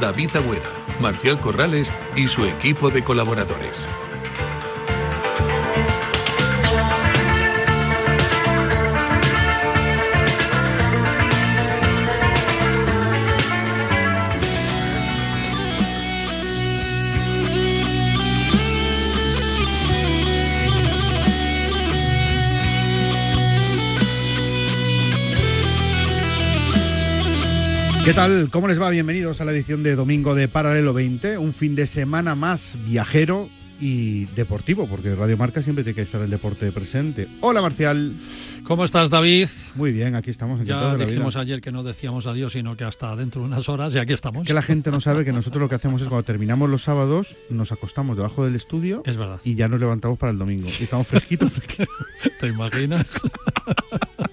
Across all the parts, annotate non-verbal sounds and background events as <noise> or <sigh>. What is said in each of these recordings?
David Agüera, Marcial Corrales y su equipo de colaboradores. ¿Qué tal? ¿Cómo les va? Bienvenidos a la edición de domingo de Paralelo 20, un fin de semana más viajero y deportivo, porque Radio Marca siempre tiene que estar el deporte presente. Hola Marcial. ¿Cómo estás, David? Muy bien, aquí estamos. Ya dijimos ayer que no decíamos adiós, sino que hasta dentro de unas horas y aquí estamos. Es que la gente no sabe que nosotros lo que hacemos es cuando terminamos los sábados, nos acostamos debajo del estudio es verdad. y ya nos levantamos para el domingo. Y estamos fresquitos, <laughs> fresquitos. ¿Te imaginas? <laughs>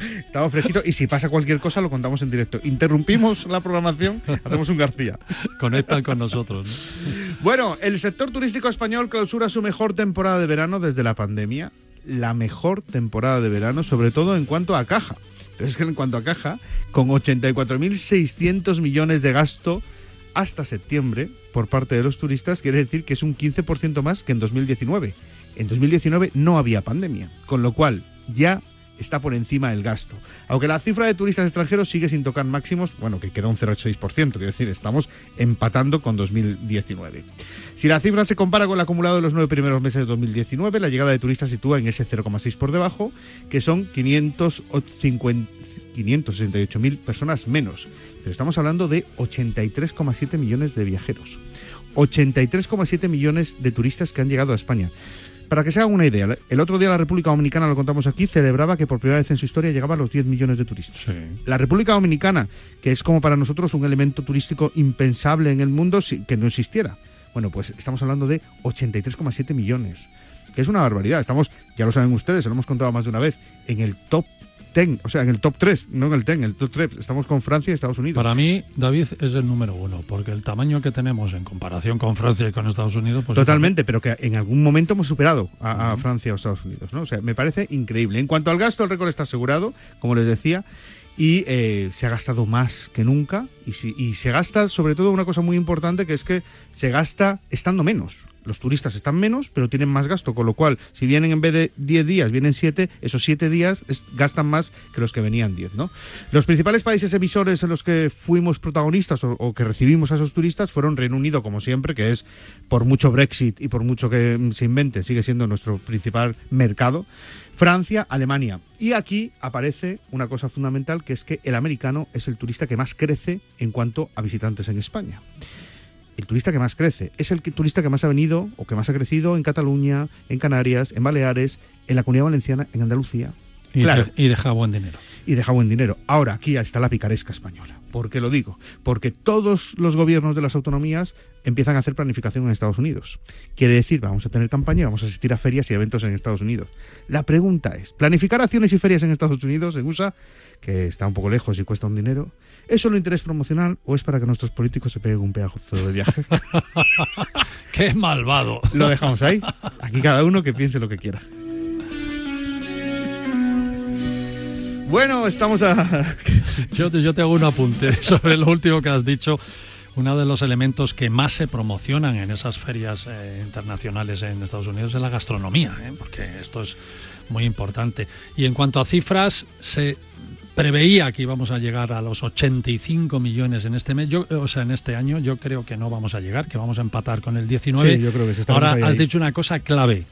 Estamos fresquitos y si pasa cualquier cosa lo contamos en directo. Interrumpimos la programación, hacemos un García. Conectan con nosotros. Bueno, el sector turístico español clausura su mejor temporada de verano desde la pandemia. La mejor temporada de verano, sobre todo en cuanto a caja. Pero es que en cuanto a caja, con 84.600 millones de gasto hasta septiembre por parte de los turistas, quiere decir que es un 15% más que en 2019. En 2019 no había pandemia, con lo cual ya está por encima del gasto. Aunque la cifra de turistas extranjeros sigue sin tocar máximos, bueno, que queda un 0,6%, quiero decir, estamos empatando con 2019. Si la cifra se compara con el acumulado de los nueve primeros meses de 2019, la llegada de turistas sitúa en ese 0,6 por debajo, que son 568.000 personas menos. Pero estamos hablando de 83,7 millones de viajeros. 83,7 millones de turistas que han llegado a España. Para que se hagan una idea, el otro día la República Dominicana, lo contamos aquí, celebraba que por primera vez en su historia llegaba a los 10 millones de turistas. La República Dominicana, que es como para nosotros un elemento turístico impensable en el mundo que no existiera. Bueno, pues estamos hablando de 83,7 millones, que es una barbaridad. Estamos, ya lo saben ustedes, se lo hemos contado más de una vez, en el top ten, o sea, en el top 3, no en el ten, en el top 3. Estamos con Francia y Estados Unidos. Para mí, David es el número uno, porque el tamaño que tenemos en comparación con Francia y con Estados Unidos. Pues Totalmente, pero que en algún momento hemos superado a, Francia o Estados Unidos, ¿no? O sea, me parece increíble. En cuanto al gasto, el récord está asegurado, como les decía. Y eh, se ha gastado más que nunca y, y se gasta sobre todo una cosa muy importante que es que se gasta estando menos los turistas están menos, pero tienen más gasto, con lo cual, si vienen en vez de 10 días, vienen 7, esos 7 días gastan más que los que venían 10, ¿no? Los principales países emisores en los que fuimos protagonistas o, que recibimos a esos turistas fueron Reino Unido, como siempre, que es, por mucho Brexit y por mucho que se invente, sigue siendo nuestro principal mercado, Francia, Alemania. Y aquí aparece una cosa fundamental, que es que el americano es el turista que más crece en cuanto a visitantes en España el turista que más crece. Es el turista que más ha venido o que más ha crecido en Cataluña, en Canarias, en Baleares, en la Comunidad Valenciana, en Andalucía. Y, claro. y deja buen dinero. Y deja buen dinero. Ahora, aquí está la picaresca española. ¿Por qué lo digo? Porque todos los gobiernos de las autonomías empiezan a hacer planificación en Estados Unidos. Quiere decir, vamos a tener campaña y vamos a asistir a ferias y eventos en Estados Unidos. La pregunta es, ¿planificar acciones y ferias en Estados Unidos, en USA, que está un poco lejos y cuesta un dinero, ¿es solo interés promocional o es para que nuestros políticos se peguen un pedazo de viaje? <laughs> ¡Qué malvado! Lo dejamos ahí. Aquí cada uno que piense lo que quiera. Bueno, estamos a... <laughs> yo, yo te hago un apunte <laughs> sobre lo último que has dicho. Uno de los elementos que más se promocionan en esas ferias eh, internacionales en Estados Unidos es la gastronomía, ¿eh? porque esto es muy importante. Y en cuanto a cifras, se preveía que íbamos a llegar a los 85 millones en este mes, yo, o sea, en este año. Yo creo que no vamos a llegar, que vamos a empatar con el 19. Sí, yo creo que Ahora has dicho una cosa clave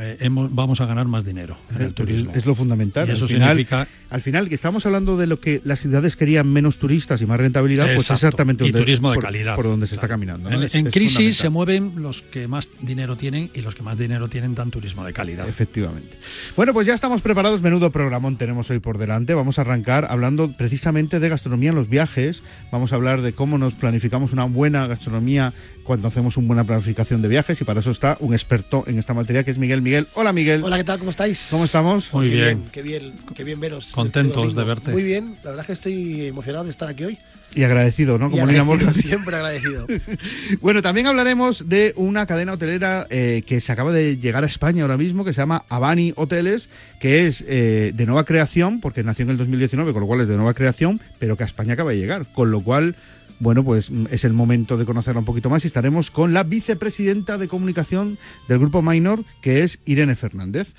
eh, hemos, vamos a ganar más dinero en el turismo. Es lo fundamental. Y eso al, final, significa- al final, que estamos hablando de lo que las ciudades querían menos turistas y más rentabilidad, pues Exacto. exactamente y donde- turismo de por, calidad. por donde se está caminando. ¿no? En, Es- en es crisis se mueven los que más dinero tienen y los que más dinero tienen dan turismo de calidad. Efectivamente. Bueno, pues ya estamos preparados. Menudo programón tenemos hoy por delante. Vamos a arrancar hablando precisamente de gastronomía en los viajes. Vamos a hablar de cómo nos planificamos una buena gastronomía cuando hacemos una buena planificación de viajes. Y para eso está un experto en esta materia que es Miguel. Miguel, hola Miguel. Hola, ¿qué tal? ¿Cómo estáis? ¿Cómo estamos? Muy Qué bien. Qué bien, qué bien veros. Contentos este de verte. Muy bien, la verdad es que estoy emocionado de estar aquí hoy. Y agradecido, ¿no? Como Nina agradecido, Morgan. siempre agradecido. <laughs> Bueno, también hablaremos de una cadena hotelera eh, que se acaba de llegar a España ahora mismo, que se llama Avani Hoteles, que es eh, de nueva creación, porque nació en el 2019, con lo cual es de nueva creación, pero que a España acaba de llegar. Con lo cual, bueno, pues mm, es el momento de conocerla un poquito más y estaremos con la vicepresidenta de comunicación del Grupo Minor, que es Irene Fernández.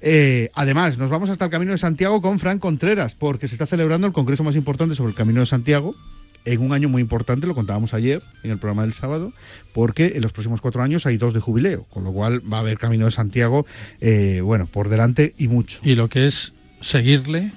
Eh, además, nos vamos hasta el Camino de Santiago con Fran Contreras, porque se está celebrando el congreso más importante sobre el Camino de Santiago, en un año muy importante, lo contábamos ayer en el programa del sábado, porque en los próximos cuatro años hay dos de jubileo, con lo cual va a haber Camino de Santiago, eh, bueno, por delante y mucho. Y lo que es seguirle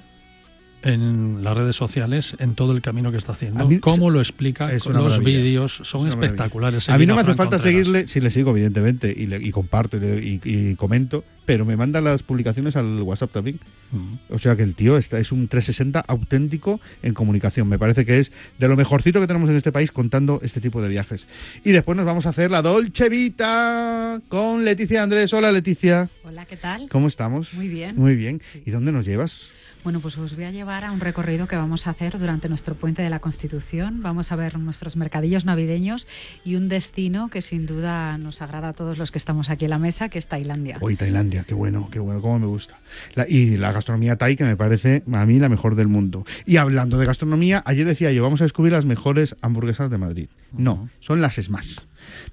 en las redes sociales en todo el camino que está haciendo. Mí- Cómo lo explica, es con una los vídeos son Es espectaculares. A mí no me hace falta Contreras. seguirle, sí le sigo evidentemente, y, le- y comparto y, le- y- y comento, pero me manda las publicaciones al WhatsApp también. Mm. O sea que el tío está, es un 360 auténtico en comunicación. Me parece que es de lo mejorcito que tenemos en este país contando este tipo de viajes. Y después nos vamos a hacer la Dolce Vita con Leticia Andrés. Hola Leticia, Hola, ¿qué tal? ¿cómo estamos? Muy bien. Muy bien. ¿Y dónde nos llevas? Bueno, pues os voy a llevar a un recorrido que vamos a hacer durante nuestro puente de la Constitución. Vamos a ver nuestros mercadillos navideños y un destino que sin duda nos agrada a todos los que estamos aquí en la mesa, que es Tailandia. Hoy Tailandia, qué bueno, qué bueno, cómo me gusta. La- y la gastronomía thai que me parece a mí la mejor del mundo. Y hablando de gastronomía, ayer decía yo, vamos a descubrir las mejores hamburguesas de Madrid. No, son las Smash.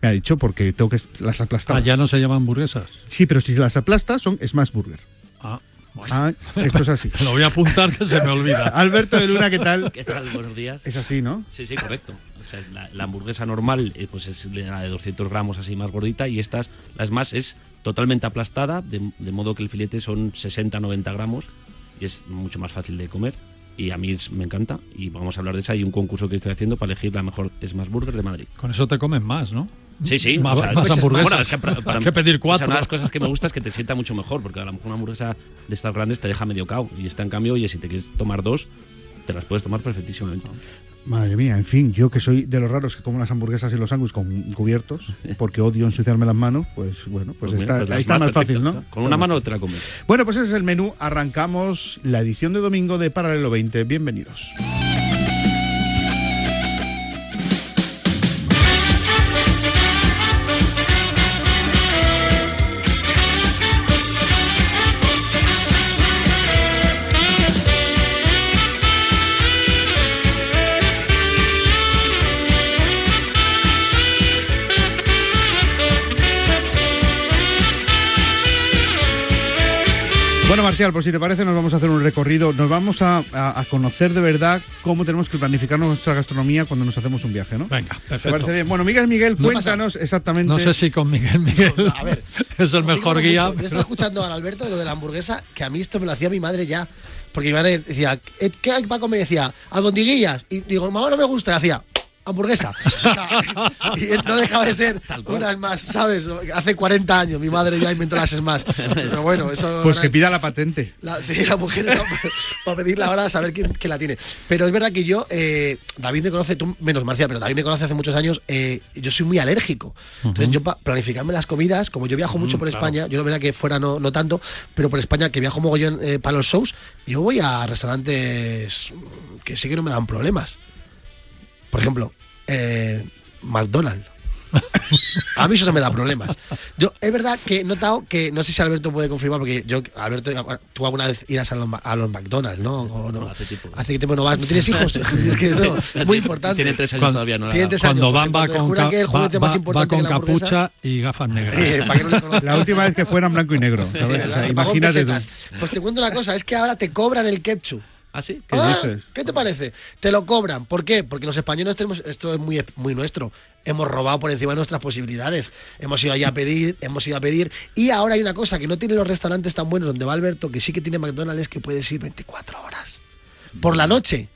Me ha dicho porque tengo que las aplastar. Ah, ya no se llaman hamburguesas. Sí, pero si las aplastas son Smash Burger. Ah. Ah, esto es así. <laughs> Lo voy a apuntar que se me olvida. <laughs> Alberto de Luna, ¿qué tal? ¿Qué tal? Buenos días. Es así, ¿no? Sí, sí, correcto. O sea, la, la hamburguesa normal eh, pues es la de 200 gramos así más gordita y estas, las más, es totalmente aplastada, de, de modo que el filete son 60-90 gramos y es mucho más fácil de comer. Y a mí es- me encanta y vamos a hablar de esa. Hay un concurso que estoy haciendo para elegir la mejor Smash Burger de Madrid. Con eso te comen más, ¿no? Sí, sí. Más- o sea, más pues hamburguesas. bueno, es que para- para- <laughs> Hay que pedir o sea, cuatro. una de las cosas que me gusta es que te sienta mucho mejor, porque a lo mejor una hamburguesa de estas grandes te deja medio cao. Y esta, en cambio, oye, si te quieres tomar dos, te las puedes tomar perfectísimamente. Madre mía, en fin, yo que soy de los raros que como las hamburguesas y los sándwiches con cubiertos, <laughs> porque odio ensuciarme las manos, pues bueno, pues, Pues está, pues ahí está más fácil. ¿no? Con una mano te la comes. Bueno, pues ese es el menú. Arrancamos la edición de domingo de Paralelo 20. Bienvenidos. Marcial, pues si te parece, nos vamos a hacer un recorrido. Nos vamos a, a- a conocer de verdad cómo tenemos que planificar nuestra gastronomía cuando nos hacemos un viaje, ¿no? Venga, ¿Te perfecto. parece bien? Bueno, Miguel, Miguel, No cuéntanos exactamente. No sé si con Miguel Miguel A ver, <laughs> es el mejor guía. mucho. Yo estaba escuchando al Alberto de lo de la hamburguesa, que a mí esto me lo hacía mi madre ya. Porque mi madre decía, "Eh, ¿qué hay para comer? Decía, albondiguillas. Y digo, mamá, no me gusta. Y hacía, hamburguesa. O sea, y no dejaba de ser unas más, ¿sabes? Hace 40 años mi madre ya inventó las más. Pero bueno, eso. Pues que pida la patente. La, sí, la mujer está <laughs> para pedirla ahora a saber quién, quién la tiene. Pero es verdad que yo, eh, David me conoce, tú menos Marcia, pero David me conoce hace muchos años, eh, yo soy muy alérgico. Entonces yo para planificarme las comidas, como yo viajo mucho por claro. España, yo no verdad que fuera no, no tanto, pero por España que viajo mogollón eh, para los shows, yo voy a restaurantes que sí que no me dan problemas. Por ejemplo, eh, McDonald's. <laughs> A mí eso no me da problemas. Yo, es verdad que he notado que, no sé si Alberto puede confirmar, porque yo, Alberto, tú alguna vez irás a los, a los McDonald's, ¿no? ¿O no? No, hace tiempo. Hace que tiempo no vas. ¿No tienes hijos? <laughs> es muy importante. Tiene tres años Cuando- todavía, no Tiene tres años, Cuando pues, van en va con, descubran ca- que el va- juguete más va- importante va con que la capucha y gafas negras. Eh, para que no le conozcan. <laughs> La última vez que fuera en blanco y negro, ¿sabes? Sí, O sea, se pagó en imagínate. Pues te cuento una cosa, es que ahora te cobran el ketchup. ¿Ah, sí? ¿Qué Ah, dices? ¿Qué te parece? Te lo cobran. ¿Por qué? Porque los españoles tenemos, esto es muy, muy nuestro, hemos robado por encima de nuestras posibilidades. Hemos ido allí a pedir, hemos ido a pedir. Y ahora hay una cosa que no tienen los restaurantes tan buenos donde va Alberto, que sí que tiene McDonald's, es que puedes ir 24 horas. Por la noche.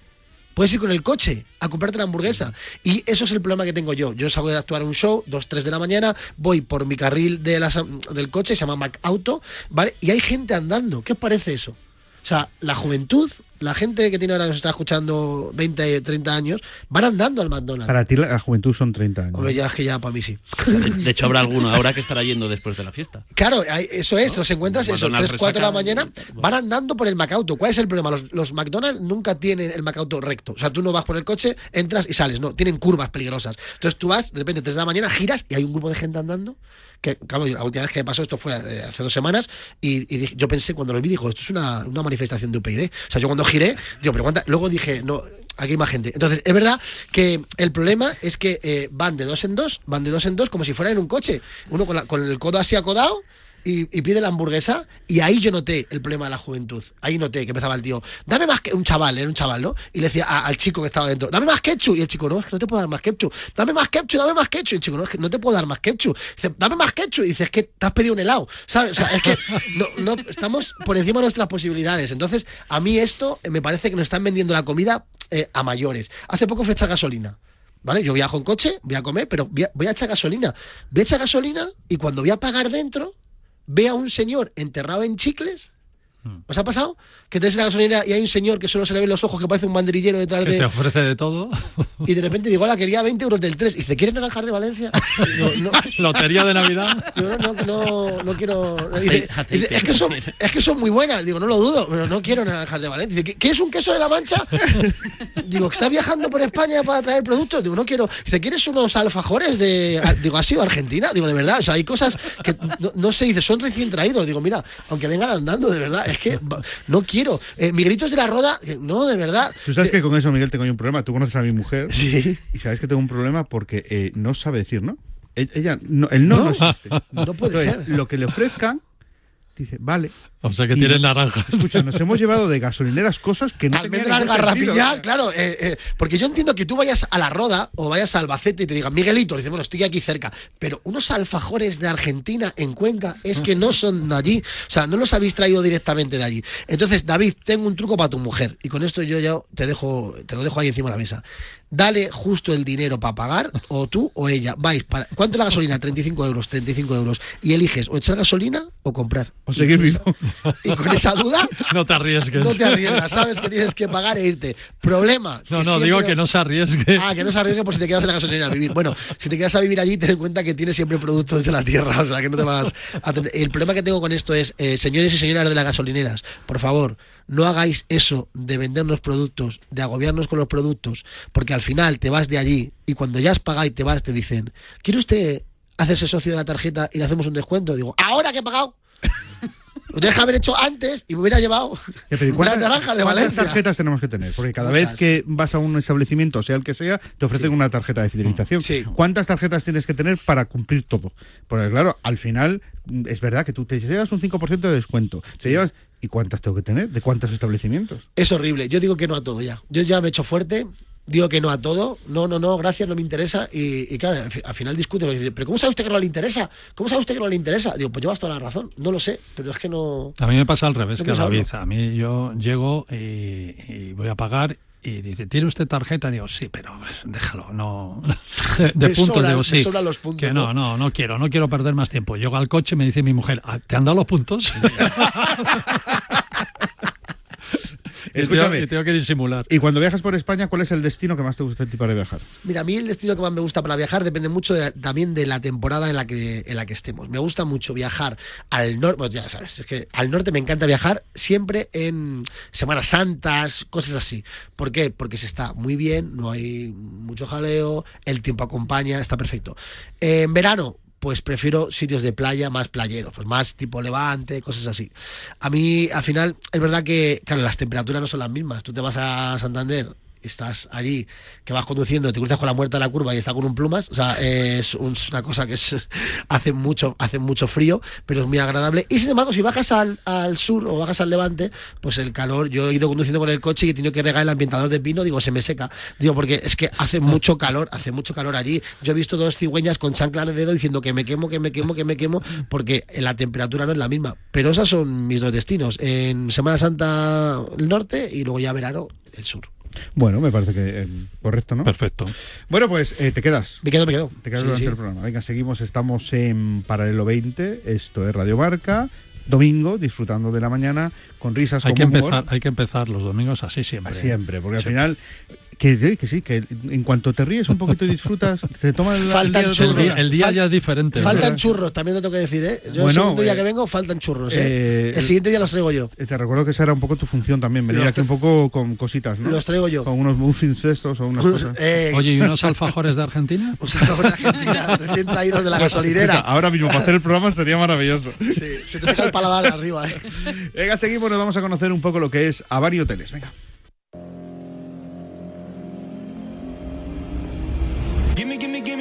Puedes ir con el coche a comprarte la hamburguesa. Y eso es el problema que tengo yo. Yo salgo de actuar un show, 2, 3 de la mañana, voy por mi carril de las- del coche, se llama Mac Auto, ¿vale? Y hay gente andando. ¿Qué os parece eso? O sea, la juventud, la gente que tiene ahora nos está escuchando 20, 30 años, van andando al McDonald's. Para ti la, la juventud son 30 años. Hombre, ya es que ya para mí sí. De, hecho, habrá alguno ahora que estará yendo después de la fiesta. Claro, eso es, los encuentras eso, McDonald's 3, 4 de la resaca, mañana, van andando por el Macauto. ¿Cuál es el problema? Los, los McDonald's nunca tienen el Macauto recto. O sea, tú no vas por el coche, entras y sales, no, tienen curvas peligrosas. Entonces tú vas, de repente, 3 de la mañana, giras y hay un grupo de gente andando. Que, claro, la última vez que pasó esto fue eh, hace dos semanas y, y yo pensé, cuando lo vi, dijo, esto es una, una manifestación de UPyD. O sea, yo cuando giré, digo, pero cuánta- luego dije, no, aquí hay más gente. Entonces, es verdad que el problema es que eh, van de dos en dos, van de dos en dos como si fueran en un coche. Uno con, la- con el codo así acodado y, pide la hamburguesa. Y ahí yo noté el problema de la juventud. Ahí noté que empezaba el tío, dame más que un chaval, era un chaval, ¿no? Y le decía al chico que estaba dentro, dame más ketchup. Y el chico, no, es que no te puedo dar más ketchup. Dame más ketchup, dame más ketchup. Y el chico, no, es que no te puedo dar más ketchup. Dice, dame más ketchup. Y dice, es que te has pedido un helado. ¿Sabes? O sea, es que no, no, estamos por encima de nuestras posibilidades. Entonces, a mí esto me parece que nos están vendiendo la comida eh, a mayores. Hace poco fue echar gasolina. ¿Vale? Yo viajo en coche, voy a comer, pero voy a echar gasolina. Voy a echar gasolina y cuando voy a pagar dentro, ve a un señor enterrado en chicles. ¿Os ha pasado? Que tenés la gasolina y hay un señor que solo se le ven los ojos que parece un banderillero detrás Que te de. ofrece de todo. Y de repente digo, hola, quería 20 euros del 3. Y dice, ¿quieres naranjar de Valencia? Digo, no, <laughs> Lotería de Navidad. Digo, no, no, no, no quiero. Dice, Aceite, dice, es, que son, es que son muy buenas. Digo, no lo dudo, pero no quiero naranjas de Valencia. Dice, ¿qué, es un queso de la mancha? Digo, ¿estás viajando por España para traer productos? Digo, no quiero. Dice, ¿quieres unos alfajores de. Digo, ¿has ido a Argentina? Digo, de verdad. O sea, hay cosas que no, no se dice, son recién traídos. Digo, mira, aunque vengan andando, de verdad, es que no quiero. Eh, Miguelitos de la Roda, eh, no, de verdad. Tú sabes que con eso, Miguel, tengo yo un problema. Tú conoces a mi mujer Sí. y sabes que tengo un problema porque eh, no sabe decir no. E- Ella, no, el no no, No. existe. <laughs> No puede Entonces, ser. Lo que le ofrezcan, dice, vale. O sea que Y- tienen naranjas. Escucha, nos hemos llevado de gasolineras cosas que no Almendras garrapiñas, claro. eh, eh, porque yo entiendo que tú vayas a la Roda o vayas a Albacete y te digan, Miguelito, dice, bueno, estoy aquí cerca. Pero unos alfajores de Argentina en Cuenca es que no son de allí. O sea, no los habéis traído directamente de allí. Entonces, David, tengo un truco para tu mujer. Y con esto yo ya te dejo, te lo dejo ahí encima de la mesa. Dale justo el dinero para pagar, o tú o ella. Vais para. ¿Cuánto es la gasolina? 35 euros, 35 euros. Y eliges o echar gasolina o comprar. O seguir vivo. Y con esa duda, <laughs> No te arriesgues. no te arriesgas, sabes que tienes que pagar e irte. Problema. No, no, digo que no se arriesgue. Ah, que no se arriesgue por si te quedas en la gasolinera a vivir. Bueno, si te quedas a vivir allí, ten en cuenta que tienes siempre productos de la tierra, o sea, que no te vas a tener... El problema que tengo con esto es, eh, señores y señoras de las gasolineras, por favor, no hagáis eso de vendernos productos, de agobiarnos con los productos, porque al final te vas de allí y cuando ya has pagado y te vas, te dicen, ¿quiere usted hacerse socio de la tarjeta y le hacemos un descuento? Digo, ¿ahora que he pagado? Tienes que haber hecho antes y me hubiera llevado Ya, pero ¿y <laughs> unas ¿Cuántas, naranjas de cuántas tarjetas tenemos que tener? Porque cada Muchas. vez que vas a un establecimiento, sea el que sea, te ofrecen una tarjeta de fidelización. Sí. ¿Cuántas tarjetas tienes que tener para cumplir todo? Porque claro, al final mm, es verdad que tú te llevas un 5% de descuento. Te llevas ¿Y cuántas tengo que tener? ¿De cuántos establecimientos? Es horrible. Yo digo que no a todo ya. Yo ya me he hecho fuerte. Digo que no a todo. No, no, no, gracias, no me interesa. Y, y claro, al fi- al final discute. dice, ¿Pero cómo sabe usted que no le interesa? ¿Cómo sabe usted que no le interesa? Digo, pues llevas toda la razón. No lo sé, pero es que no. A mí me pasa al revés No que David. A mí yo llego y, y voy a pagar y dice, ¿tiene usted tarjeta? Digo, sí, pero pues, déjalo, no. <laughs> De, de puntos, digo, sí. sobran los puntos, Que no, ¿no? no, no quiero, no quiero perder más tiempo. Llego al coche y me dice mi mujer, "Ah, ¿te han dado los puntos? <laughs> Escúchame. y tengo que disimular. Y cuando viajas por España, ¿cuál es el destino que más te gusta a ti para viajar? Mira, a mí el destino que más me gusta para viajar depende mucho de- también de la temporada en la que en la que estemos. Me gusta mucho viajar al norte, bueno, ya sabes, es que al norte me encanta viajar siempre en Semanas Santas, cosas así. ¿Por qué? Porque se está muy bien, no hay mucho jaleo, el tiempo acompaña, está perfecto. En verano pues prefiero sitios de playa más playeros, pues más tipo levante, cosas así. A mí, al final, es verdad que, claro, las temperaturas no son las mismas. Tú te vas a Santander estás allí, que vas conduciendo, te cruzas con la muerta de la curva y está con un plumas. O sea, es una cosa que es, <laughs> hace, mucho, hace mucho frío, pero es muy agradable. Y sin embargo, si bajas al, al sur o bajas al levante, pues el calor, yo he ido conduciendo con el coche y he tenido que regar el ambientador de pino, digo, se me seca. Digo, porque es que hace mucho calor, hace mucho calor allí. Yo he visto dos cigüeñas con chancla de dedo diciendo que me quemo, que me quemo, que me quemo, porque la temperatura no es la misma. Pero esos son mis dos destinos. En Semana Santa el norte y luego ya verano el sur. Bueno, me parece que eh, correcto, ¿no? Perfecto. Bueno, pues eh, te quedas. Me quedo, me quedo. Te quedas Sí, durante sí. el programa. Venga, seguimos. Estamos en Paralelo 20. Esto es Radio Marca. Domingo, disfrutando de la mañana con risas Hay con que, empezar, hay que empezar los domingos así siempre. Siempre, porque al final, que, que sí, que en cuanto te ríes un poquito y disfrutas, <laughs> te toma el, Faltan el día de El día, día. el día Fal- ya es diferente. Faltan ¿verdad? churros, también te tengo que decir, ¿eh? Yo Bueno, el segundo día eh, que vengo faltan churros, ¿eh? eh, el siguiente día los traigo yo. Eh, Te recuerdo que esa era un poco tu función también, venir aquí un poco con cositas, ¿no? Los traigo yo. Con unos, unos incestos o unas cosas. Eh, Oye, ¿y unos alfajores de Argentina? un saludo a Argentina, <laughs> recién traídos de la gasolinera. Ahora mismo para hacer el programa sería maravilloso. Sí, se te pega el paladar arriba, ¿eh? <laughs> Venga, seguimos, nos vamos a conocer un poco lo que es Avari Hoteles. Venga.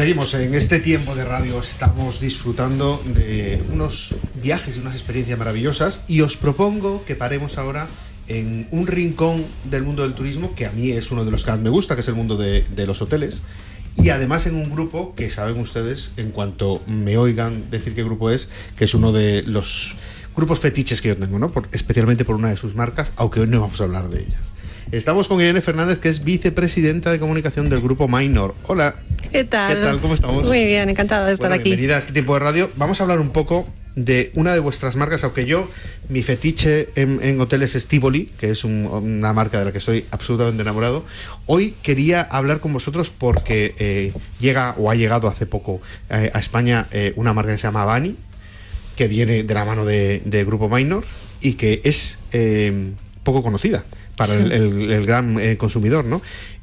Seguimos en este tiempo de radio, estamos disfrutando de unos viajes y unas experiencias maravillosas y os propongo que paremos ahora en un rincón del mundo del turismo que a mí es uno de los que más me gusta, que es el mundo de, los hoteles. Y además en un grupo que saben ustedes, en cuanto me oigan decir qué grupo es, que es uno de los grupos fetiches que yo tengo, ¿no? Por- especialmente por una de sus marcas, aunque hoy no vamos a hablar de ellas. Estamos con Irene Fernández, que es vicepresidenta de comunicación del grupo Minor. Hola. ¿Qué tal? ¿Qué tal? ¿Cómo estamos? Muy bien, encantada de estar Bueno, aquí. Bienvenida a este tiempo de radio. Vamos a hablar un poco de una de vuestras marcas, aunque yo, mi fetiche en, en hoteles es Tivoli, que es un- una marca de la que estoy absolutamente enamorado. Hoy quería hablar con vosotros porque eh, llega o ha llegado hace poco eh, a España eh, una marca que se llama Bani, que viene de la mano de- del grupo Minor y que es poco conocida para Sí. el, el- el gran eh, consumidor, ¿no?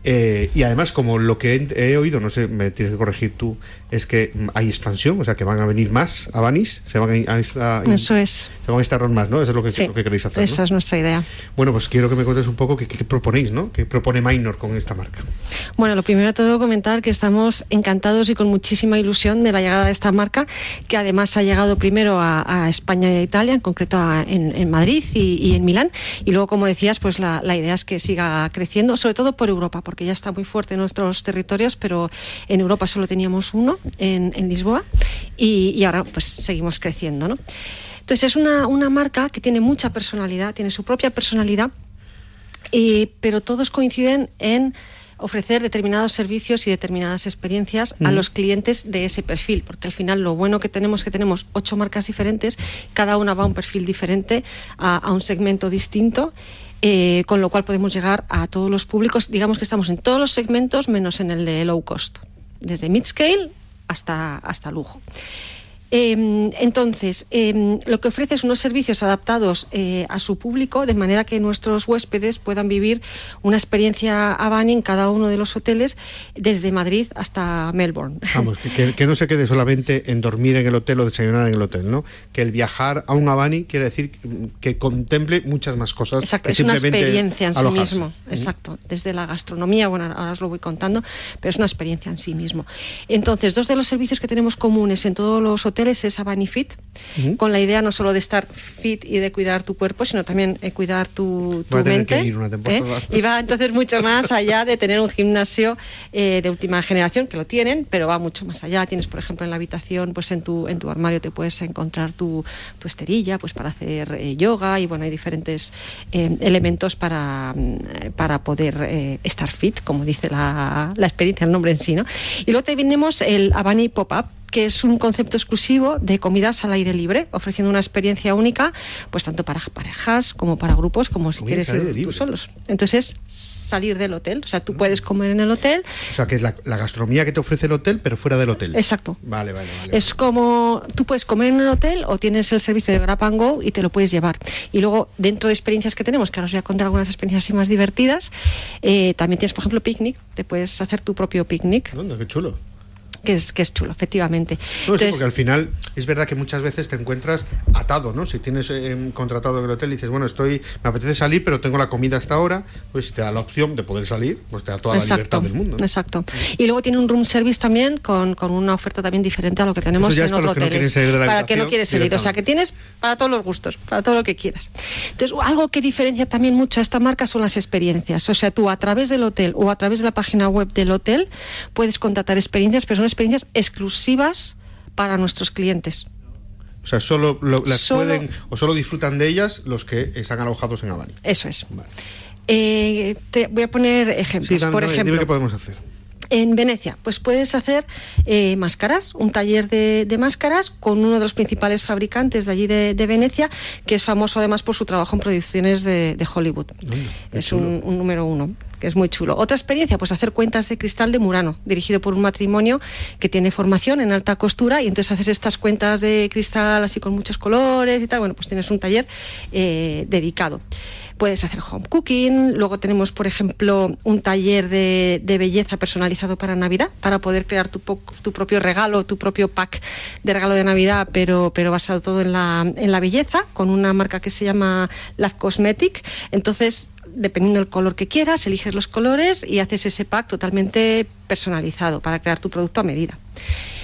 Eh, y además, como lo que he, he oído, no sé, me tienes que corregir tú, es que hay expansión, o sea, que van a venir más a Banis, se van a, a Eso es. se van a instalar más, ¿no? Eso es lo que, Sí, lo que queréis hacer. ¿no? esa es nuestra idea. Bueno, pues quiero que me contes un poco qué, qué proponéis, ¿no? ¿Qué propone Minor con esta marca? Bueno, lo primero de todo comentar que estamos encantados y con muchísima ilusión de la llegada de esta marca, que además ha llegado primero a, a España y a Italia, en concreto a- en, en Madrid y, y en Milán. Y luego, como decías, pues la, la idea es que siga creciendo, sobre todo por Europa, porque ya está muy fuerte en nuestros territorios, pero en Europa solo teníamos uno, en, en Lisboa, y, y ahora pues seguimos creciendo, ¿no? Entonces es una, una marca que tiene mucha personalidad, tiene su propia personalidad, eh, pero todos coinciden en ofrecer determinados servicios y determinadas experiencias a Mm. los clientes de ese perfil, porque al final lo bueno que tenemos es que tenemos ocho marcas diferentes, cada una va a un perfil diferente, a, a un segmento distinto. Eh, con lo cual podemos llegar a todos los públicos. Digamos que estamos en todos los segmentos menos en el de low cost, desde mid-scale hasta, hasta lujo. Eh, entonces, eh, lo que ofrece es unos servicios adaptados eh, a su público, de manera que nuestros huéspedes puedan vivir una experiencia Avani en cada uno de los hoteles, desde Madrid hasta Melbourne. <laughs> Vamos, que, no se quede solamente en dormir en el hotel o desayunar en el hotel, ¿no? Que el viajar a un Avani quiere decir que, contemple muchas más cosas. Exacto, es una experiencia en sí alojarse. mismo. Exacto, desde la gastronomía, bueno, ahora os lo voy contando, pero es una experiencia en sí mismo. Entonces, dos de los servicios que tenemos comunes en todos los hoteles es Avani Fit, Ujú. con la idea no solo de estar fit y de cuidar tu cuerpo, sino también eh, cuidar tu, tu mente. que ir una temporada. ¿eh? Y va entonces mucho más allá de tener un gimnasio eh, de última generación, que lo tienen, pero va mucho más allá. Tienes, por ejemplo, en la habitación, pues en tu, en tu armario te puedes encontrar tu, tu esterilla pues para hacer eh, yoga y bueno, hay diferentes eh, elementos para, mm, para poder eh, estar fit, como dice la, la experiencia, el nombre en sí. ¿no? Y luego tenemos el Avani Pop-Up, que es un concepto exclusivo de comidas al aire libre, ofreciendo una experiencia única, pues tanto para parejas como para grupos, como si Comidas quieres ir tú libre. solos. Entonces, salir del hotel. O sea, tú puedes comer en el hotel. O sea, que es la, la gastronomía que te ofrece el hotel, pero fuera del hotel. Exacto. Vale, vale, vale. Es como tú puedes comer en el hotel o tienes el servicio de Grab and Go y te lo puedes llevar. Y luego, dentro de experiencias que tenemos, que ahora os voy a contar algunas experiencias así más divertidas, eh, también tienes, por ejemplo, picnic. Te puedes hacer tu propio picnic, Anda, qué chulo. Que es, que es chulo, efectivamente. No, sí, Entonces, porque al final es verdad que muchas veces te encuentras atado, ¿no? Si tienes eh, contratado en el hotel y dices, bueno, estoy, me apetece salir, pero tengo la comida hasta ahora, pues si te da la opción de poder salir, pues te da toda la libertad del mundo. ¿no? Exacto. Y luego tiene un room service también con, con una oferta también diferente a lo que tenemos en otros no hoteles. quieren salir de la para que no quieres salir. O sea, que tienes para todos los gustos, para todo lo que quieras. Entonces, algo que diferencia también mucho a esta marca son las experiencias. O sea, tú a través del hotel o a través de la página web del hotel puedes contratar experiencias, pero son experiencias exclusivas para nuestros clientes. O sea, solo lo- las Solo- pueden o solo disfrutan de ellas los que están alojados en Habana. Eso es. Vale. Eh, te voy a poner ejemplos. Sí, Por ejemplo, dime qué podemos hacer. En Venecia, pues puedes hacer eh, máscaras, un taller de, de máscaras con uno de los principales fabricantes de allí de, de Venecia, que es famoso además por su trabajo en producciones de, de Hollywood. es un, un número uno, que es muy chulo. Otra experiencia, pues hacer cuentas de cristal de Murano, dirigido por un matrimonio que tiene formación en alta costura y entonces haces estas cuentas de cristal así con muchos colores y tal. Bueno, pues tienes un taller eh, dedicado. Puedes hacer home cooking. Luego tenemos, por ejemplo, un taller de, de belleza personalizado para Navidad, para poder crear tu, tu propio regalo, tu propio pack de regalo de Navidad, pero, pero basado todo en la, en la belleza, con una marca que se llama Love Cosmetic. Entonces, dependiendo del color que quieras, eliges los colores y haces ese pack totalmente personalizado para crear tu producto a medida.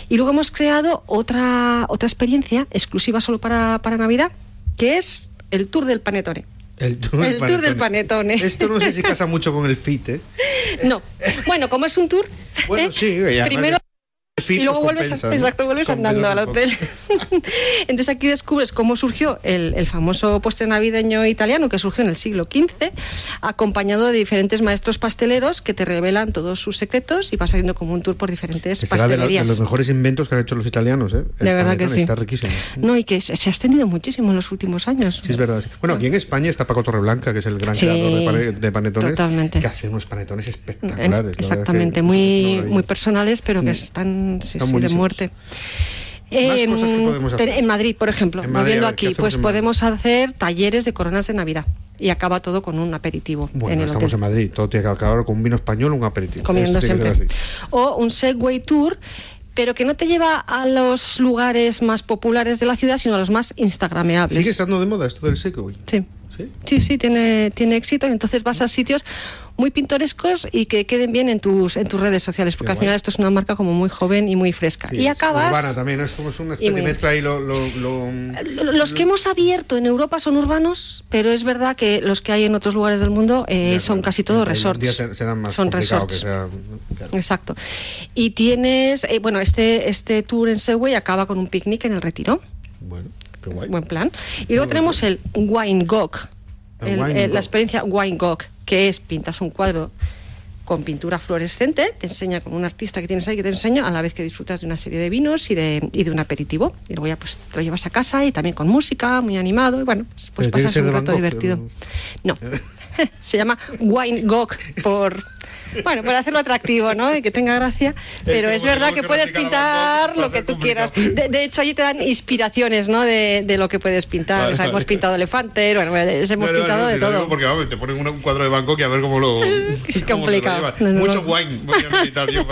Y luego hemos creado otra, otra experiencia exclusiva solo para, para Navidad, que es el Tour del Panetone. El tour, El tour del panetone. Esto no sé si casa <laughs> mucho con el fit, ¿eh? No. Bueno, como es un tour, Bueno, ¿eh? sí, y además primero y luego pues, vuelves, a- exacto, vuelves andando al hotel. <laughs> Entonces aquí descubres cómo surgió el, el famoso postre navideño italiano que surgió en el siglo XV, acompañado de diferentes maestros pasteleros que te revelan todos sus secretos y vas haciendo como un tour por diferentes será de, la- de pastelerías. los mejores inventos que han hecho los italianos, ¿eh? El De verdad que sí. Está riquísimo. No, y que se, se ha extendido muchísimo en los últimos años. Sí, es verdad. sí. Bueno, aquí en España está Paco Torreblanca, que es el gran Sí, creador de, pane- de panetones, totalmente. que hace unos panetones En- espectaculares. exactamente, muy, muy personales, pero que Mm. sí, sí, de muerte. Más Em, cosas que podemos hacer. ten- En Madrid, por ejemplo, Madrid, volviendo a ver, ¿qué aquí, pues podemos hacer talleres de coronas de Navidad y acaba todo con un aperitivo Bueno, en el estamos hotel. en Madrid, todo tiene que acabar con un vino español, un aperitivo. comiendo siempre. O un Segway Tour, pero que no te lleva a los lugares más populares de la ciudad, sino a los más instagrameables. Sigue estando de moda esto del Segway. Sí. ¿Sí? Sí, sí, tiene, tiene éxito entonces vas a sitios muy pintorescos y que queden bien en tus, en tus redes sociales, porque Qué al final guay. esto es una marca como muy joven y muy fresca. Sí, y es acabas... Urbana también, es como una especie de mezcla y lo... lo, lo- Los que hemos abierto en Europa son urbanos, pero es verdad que los que hay en otros lugares del mundo eh, Ya, son claro, casi todos resorts. ser- serán más son resorts. que sea- claro. Exacto. Y tienes, eh, bueno, este, este tour en Segway acaba con un picnic en el retiro. Bueno. Buen plan. Y luego tenemos el Wine Gog, El el- Wine eh, la experiencia Wine Gog, que es pintas un cuadro con pintura fluorescente, te enseña con un artista que tienes ahí que te enseña, a la vez que disfrutas de una serie de vinos y de, y de un aperitivo. Y luego ya pues te lo llevas a casa y también con música, muy animado, y bueno, pues, pues pasas un rato Gogh, divertido. pero- No, <laughs> se llama Wine Gog por... Bueno, para hacerlo atractivo, ¿no? Y que tenga gracia. Pero que es verdad que que puedes pintar lo que tú quieras. De, de hecho, allí te dan inspiraciones, ¿no? De, de lo que puedes pintar. Vale, o sea, hemos pintado elefantes, bueno, hemos Vale, vale, pintado de todo. Porque vamos, te ponen un cuadro de Bangkok y a ver cómo lo. <laughs> Es lo complicado. lleva. No, no, Mucho no. wine voy a necesitar yo <laughs>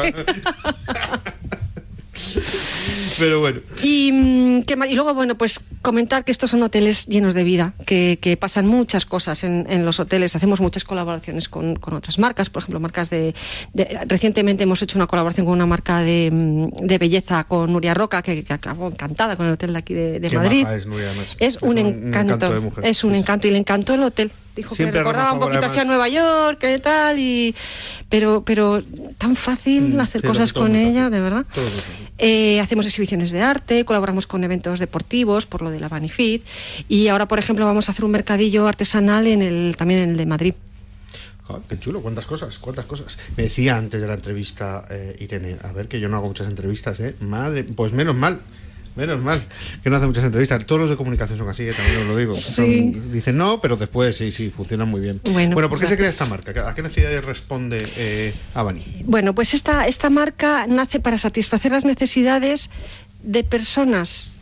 Pero bueno. Y, mm, y luego, bueno, pues comentar que estos son hoteles llenos de vida, que, que pasan muchas cosas en, en los hoteles. Hacemos muchas colaboraciones con, con otras marcas, por ejemplo, marcas de, de- Recientemente hemos hecho una colaboración con una marca de, mm, de belleza con Nuria Roca, que, que acabó encantada con el hotel de aquí de, Madrid. es Nuria. Es un, encanto, de mujer. es un encanto y le encantó el hotel. Dijo Siempre que recordaba un poquito así a. Nueva York, que tal, y pero pero tan fácil Mm, hacer sí, cosas con ella, fácil. de verdad. Eh, hacemos exhibiciones de arte, colaboramos con eventos deportivos por lo de la Banifit y ahora, por ejemplo, vamos a hacer un mercadillo artesanal en el también en el de Madrid. Qué chulo, cuántas cosas, cuántas cosas. Me decía antes de la entrevista eh, Irene, a ver que yo no hago muchas entrevistas, ¿eh? Madre, pues menos mal. Menos mal que no hace muchas entrevistas. Todos los de comunicación son así, que también os lo digo. Sí. Son- dicen no, pero después sí, sí, funcionan muy bien. Bueno, ¿por qué se crea esta marca? ¿A qué necesidades responde eh, Avani? Bueno, pues esta, esta marca nace para satisfacer las necesidades de personas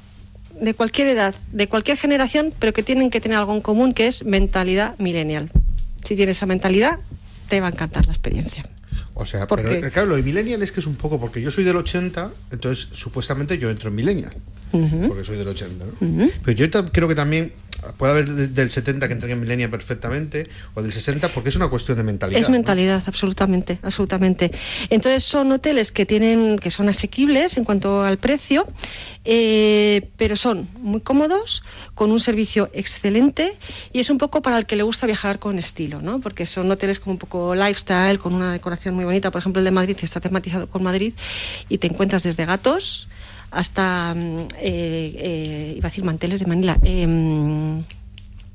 de cualquier edad, de cualquier generación, pero que tienen que tener algo en común, que es mentalidad millennial. Si tienes esa mentalidad, te va a encantar la experiencia. O sea, ¿Por pero qué? eh, claro, lo de Millennial es que es un poco, porque yo soy del 80, entonces supuestamente yo entro en Millennial, porque soy del 80, ¿no? Pero yo creo que también puede haber de- del 70 que entren en Millennial perfectamente, o del 60, porque es una cuestión de mentalidad. Es ¿no? mentalidad, absolutamente, absolutamente. Entonces son hoteles que tienen, que son asequibles en cuanto al precio, eh, pero son muy cómodos, con un servicio excelente y es un poco para el que le gusta viajar con estilo, ¿no? Porque son hoteles como un poco lifestyle, con una decoración muy bonita. Por ejemplo, el de Madrid está tematizado con Madrid y te encuentras desde gatos hasta, mm, eh, eh, iba a decir manteles de Manila.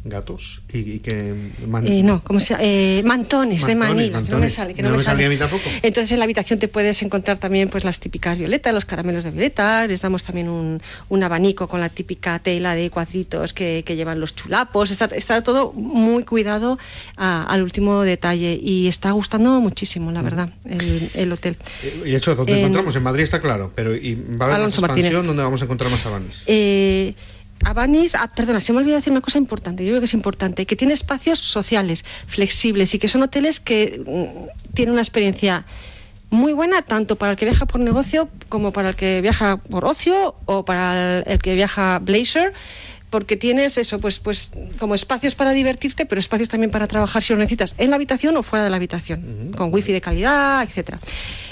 Mm, Gatos y, y que... man- eh, no, ¿cómo se llama? Eh, mantones, de Mantones, Manila, que no me sale, que No no, me sale. a mí tampoco. Entonces en la habitación te puedes encontrar también pues las típicas violetas, los caramelos de violeta, les damos también un, un abanico con la típica tela de cuadritos que, que llevan los chulapos, está, está todo muy cuidado a- al último detalle y está gustando muchísimo, la verdad, el, el hotel. Eh, Y de hecho, ¿dónde En- encontramos? En Madrid está claro, pero ¿y va a haber Alonso más expansión Martínez. donde vamos a encontrar más avanes? Eh, Abanis, ah, perdona, se me olvidó decir una cosa importante, yo creo que es importante, que tiene espacios sociales, flexibles y que son hoteles que mm, tienen una experiencia muy buena tanto para el que viaja por negocio como para el que viaja por ocio o para el, el que viaja blazer porque tienes eso pues pues como espacios para divertirte pero espacios también para trabajar si lo necesitas en la habitación o fuera de la habitación con wifi de calidad etcétera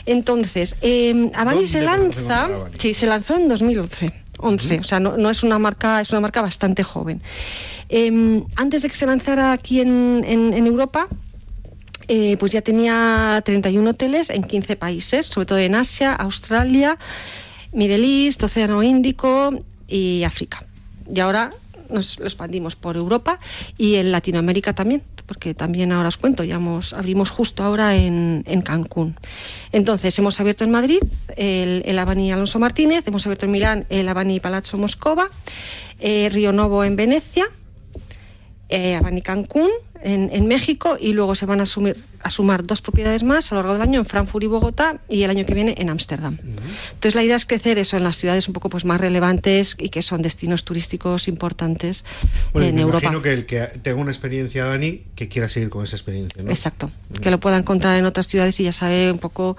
entonces eh, se ¿Dónde podemos lanza? Sí, se lanzó en 2011. 11, o sea, no, no es una marca, es una marca bastante joven. Eh, antes de que se lanzara aquí en, en- en Europa, eh, pues ya tenía 31 hoteles en 15 países, sobre todo en Asia, Australia, Middle East, Océano Índico y África. Y ahora nos lo expandimos por Europa y en Latinoamérica también, porque también ahora os cuento, ya hemos, abrimos justo ahora en, en Cancún. Entonces, hemos abierto en Madrid el, el Avani Alonso Martínez, hemos abierto en Milán el Avani Palazzo Moscova, eh, Río Novo en Venecia, eh, Avani Cancún en, en México y luego se van a, asumir, a sumar dos propiedades más a lo largo del año en Frankfurt y Bogotá y el año que viene en Ámsterdam. Entonces la idea es crecer eso en las ciudades un poco pues más relevantes y que son destinos turísticos importantes Bueno, en me Europa. imagino que el que tenga una experiencia, Dani, que quiera seguir con esa experiencia, ¿no? Exacto, que lo pueda encontrar en otras ciudades y ya sabe un poco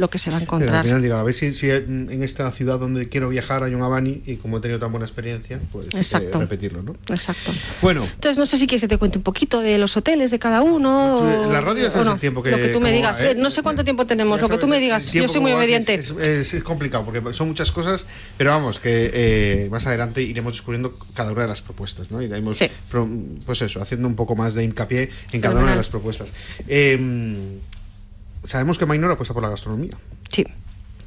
lo que se va a Pero al encontrar. final diga, a ver si, si en esta ciudad donde quiero viajar hay un Avani y como he tenido tan buena experiencia, pues eh, Exacto. repetirlo, ¿no? Exacto. Bueno, Entonces no sé si quieres que te cuente un poquito de los hoteles de cada uno. O- la radio no. el tiempo que- Lo que tú me digas. va, ¿eh? Eh, No sé cuánto tiempo tenemos, lo que tú me digas. Yo soy muy obediente. Es, es- es complicado porque son muchas cosas, pero vamos, que eh, más adelante iremos descubriendo cada una de las propuestas, ¿no? Iremos, Sí. pro- pues eso, haciendo un poco más de hincapié en cada una de las propuestas. Eh, sabemos que Mainor apuesta por la gastronomía. Sí.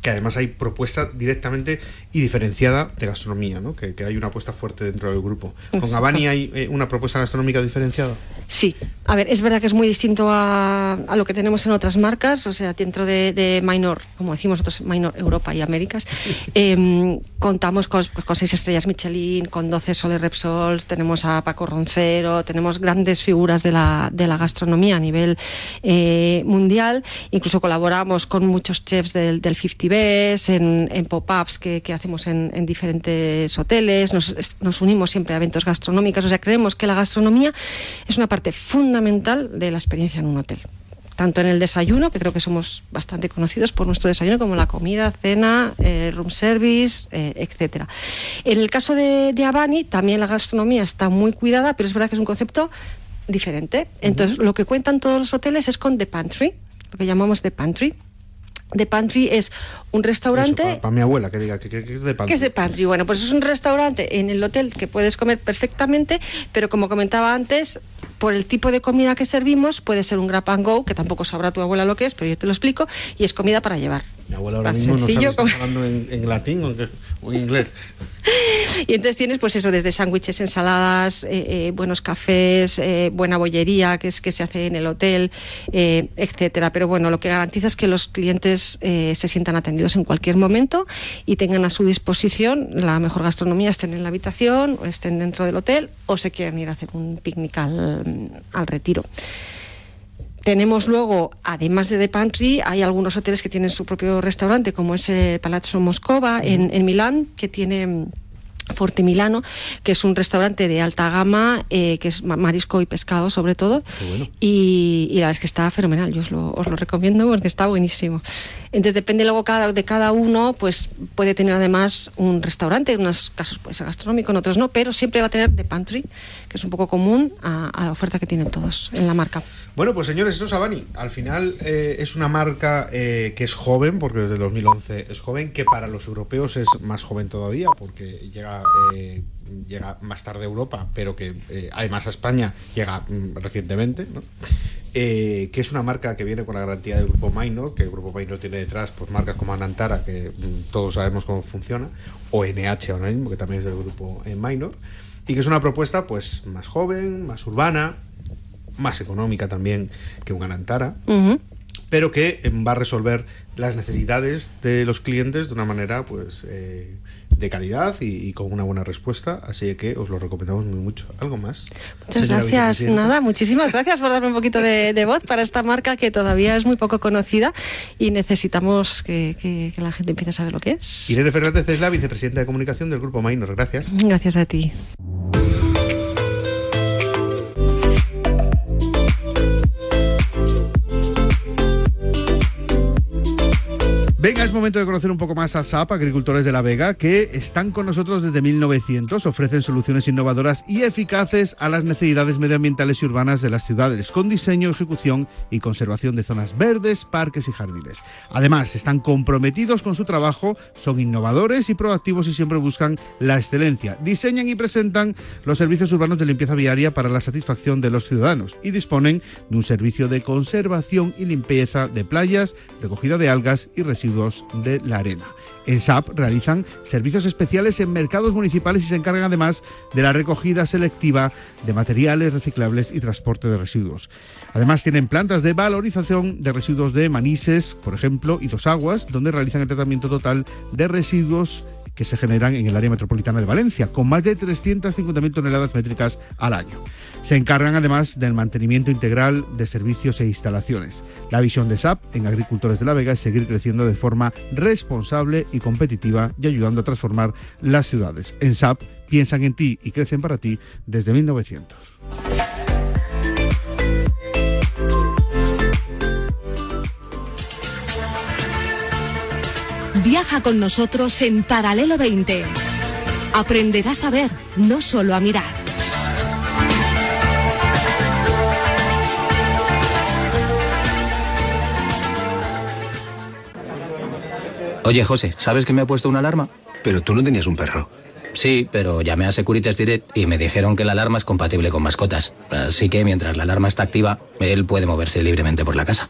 Que además hay propuesta directamente y diferenciada de gastronomía, ¿no? que, que hay una apuesta fuerte dentro del grupo. ¿Con. Avani hay eh, una propuesta gastronómica diferenciada? Sí, a ver, es verdad que es muy distinto a, a lo que tenemos en otras marcas, o sea, dentro de, de Minor, como decimos nosotros, Minor Europa y Américas, <laughs> em, contamos con, pues, con seis estrellas Michelin, con 12 Soles Repsols, tenemos a Paco Roncero, tenemos grandes figuras de la, de la gastronomía a nivel eh, mundial, incluso colaboramos con muchos chefs del, del 50 Best, en, en pop-ups que, que hacemos en, en diferentes hoteles, nos, unimos siempre a eventos gastronómicos, o sea, creemos que la gastronomía es una parte fundamental de la experiencia en un hotel. Tanto en el desayuno, que creo que somos bastante conocidos por nuestro desayuno, como la comida, cena, eh, room service, eh, etcétera. En el caso de, de Avani, también la gastronomía está muy cuidada, pero es verdad que es un concepto diferente. Entonces, lo que cuentan todos los hoteles es con The Pantry, lo que llamamos The Pantry. The Pantry es un restaurante Para mi abuela, que diga que, que- que es de pan. ¿Qué es de pantry? Bueno, pues es un restaurante en el hotel que puedes comer perfectamente, pero como comentaba antes, por el tipo de comida que servimos, puede ser un grab and go, que tampoco sabrá tu abuela lo que es, pero yo te lo explico, y es comida para llevar. Mi abuela ahora Tan mismo no sabe si sencillo está hablando en, en latín o en, inglés. <laughs> Y entonces tienes pues eso, desde sándwiches, ensaladas, eh, eh, buenos cafés, eh, buena bollería que es que se hace en el hotel, eh, etcétera. Pero bueno, lo que garantiza es que los clientes se sientan atendidos en cualquier momento y tengan a su disposición la mejor gastronomía, estén en la habitación, o estén dentro del hotel o se quieran ir a hacer un picnic al, al retiro. Tenemos luego, además de The Pantry, hay algunos hoteles que tienen su propio restaurante, como es el Palazzo Moscova en, en Milán, que tiene mm, Forte Milano, que es un restaurante de alta gama, eh, que es ma- marisco y pescado sobre todo. Y, y la verdad es que está fenomenal, yo os lo, os lo recomiendo porque está buenísimo. Entonces depende luego cada, de cada uno, pues puede tener además un restaurante, en unos casos puede ser gastronómico, en otros no, pero siempre va a tener The Pantry, que es un poco común a, a la oferta que tienen todos en la marca. Bueno, pues señores, esto es Avani. Al final eh, es una marca eh, que es joven, porque desde el 2011 es joven, que para los europeos es más joven todavía, porque llega, eh, llega más tarde a Europa, pero que eh, además a España llega mm, recientemente, ¿no? Eh, que es una marca que viene con la garantía del grupo Minor, que el grupo Minor tiene detrás pues marcas como Anantara, que mm, todos sabemos cómo funciona, o NH ahora mismo, que también es del grupo eh, Minor, y que es una propuesta pues más joven, más urbana, más económica también que un Anantara, Ujú. pero que eh, va a resolver las necesidades de los clientes de una manera pues eh, de calidad y, y con una buena respuesta, así que os lo recomendamos muy mucho. ¿Algo más? Muchas gracias. Nada, muchísimas gracias por darme un poquito de, de voz para esta marca que todavía es muy poco conocida y necesitamos que, que- que la gente empiece a saber lo que es. Irene Fernández es la vicepresidenta de comunicación del grupo Minor. Gracias. Gracias a ti. Venga, es momento de conocer un poco más a SAP, agricultores de La Vega, que están con nosotros desde 1900, ofrecen soluciones innovadoras y eficaces a las necesidades medioambientales y urbanas de las ciudades, con diseño, ejecución y conservación de zonas verdes, parques y jardines. Además, están comprometidos con su trabajo, son innovadores y proactivos y siempre buscan la excelencia. Diseñan y presentan los servicios urbanos de limpieza viaria para la satisfacción de los ciudadanos y disponen de un servicio de conservación y limpieza de playas, recogida de algas y residuos de la arena. En SAP realizan servicios especiales en mercados municipales y se encargan además de la recogida selectiva de materiales reciclables y transporte de residuos. Además tienen plantas de valorización de residuos de manises, por ejemplo, y dos aguas, donde realizan el tratamiento total de residuos que se generan en el área metropolitana de Valencia, con más de 350.000 toneladas métricas al año. Se encargan además del mantenimiento integral de servicios e instalaciones. La visión de SAP en Agricultores de la Vega es seguir creciendo de forma responsable y competitiva y ayudando a transformar las ciudades. En SAP piensan en ti y crecen para ti desde 1900. Viaja con nosotros en Paralelo 20. Aprenderás a ver, no solo a mirar. Oye, José, ¿sabes que me ha puesto una alarma? Pero tú no tenías un perro. Sí, pero llamé a Securitas Direct y me dijeron que la alarma es compatible con mascotas. Así que mientras la alarma está activa, él puede moverse libremente por la casa.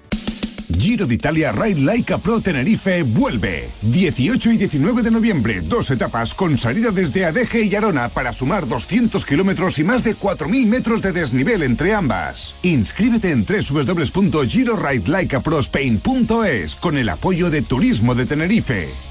Giro de Italia Ride Laika Pro Tenerife vuelve. 18 y 19 de noviembre, dos etapas con salida desde Adeje y Arona para sumar 200 kilómetros y más de 4.000 metros de desnivel entre ambas. Inscríbete en www.giroridelaikaprospain.es con el apoyo de Turismo de Tenerife.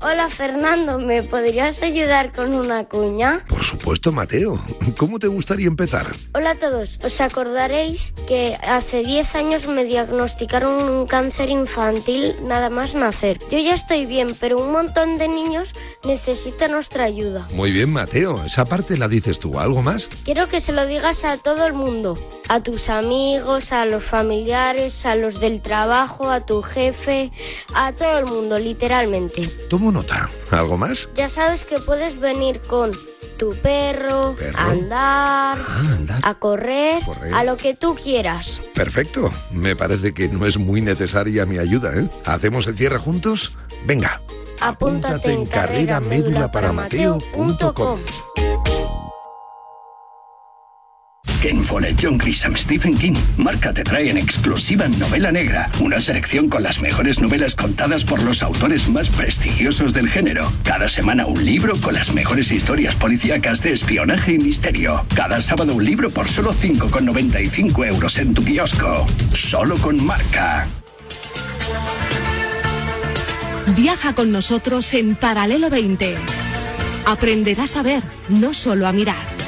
Hola Fernando, ¿me podrías ayudar con una cuña? Por supuesto, Mateo. ¿Cómo te gustaría empezar? Hola a todos, os acordaréis que hace 10 años me diagnosticaron un cáncer infantil nada más nacer. Yo ya estoy bien, pero un montón de niños necesitan nuestra ayuda. Muy bien, Mateo. Esa parte la dices tú. ¿Algo más? Quiero que se lo digas a todo el mundo, a tus amigos, a los familiares, a los del trabajo, a tu jefe, a todo el mundo, literalmente. Tomo nota. ¿Algo más? Ya sabes que puedes venir con tu perro, Perro. a andar, Ah, andar. a correr, Correr. a lo que tú quieras. Perfecto. Me parece que no es muy necesaria mi ayuda, ¿eh? ¿Hacemos el cierre juntos? Venga. Apúntate en carrera médula para Mateo.com. Ken Follett, John Grisham, Stephen King. Marca te trae en exclusiva Novela Negra, una selección con las mejores novelas contadas por los autores más prestigiosos del género. Cada semana un libro con las mejores historias policíacas de espionaje y misterio. Cada sábado un libro por solo 5,95 euros en tu kiosco. Solo con Marca. Viaja con nosotros en Paralelo 20. Aprenderás a ver, no solo a mirar.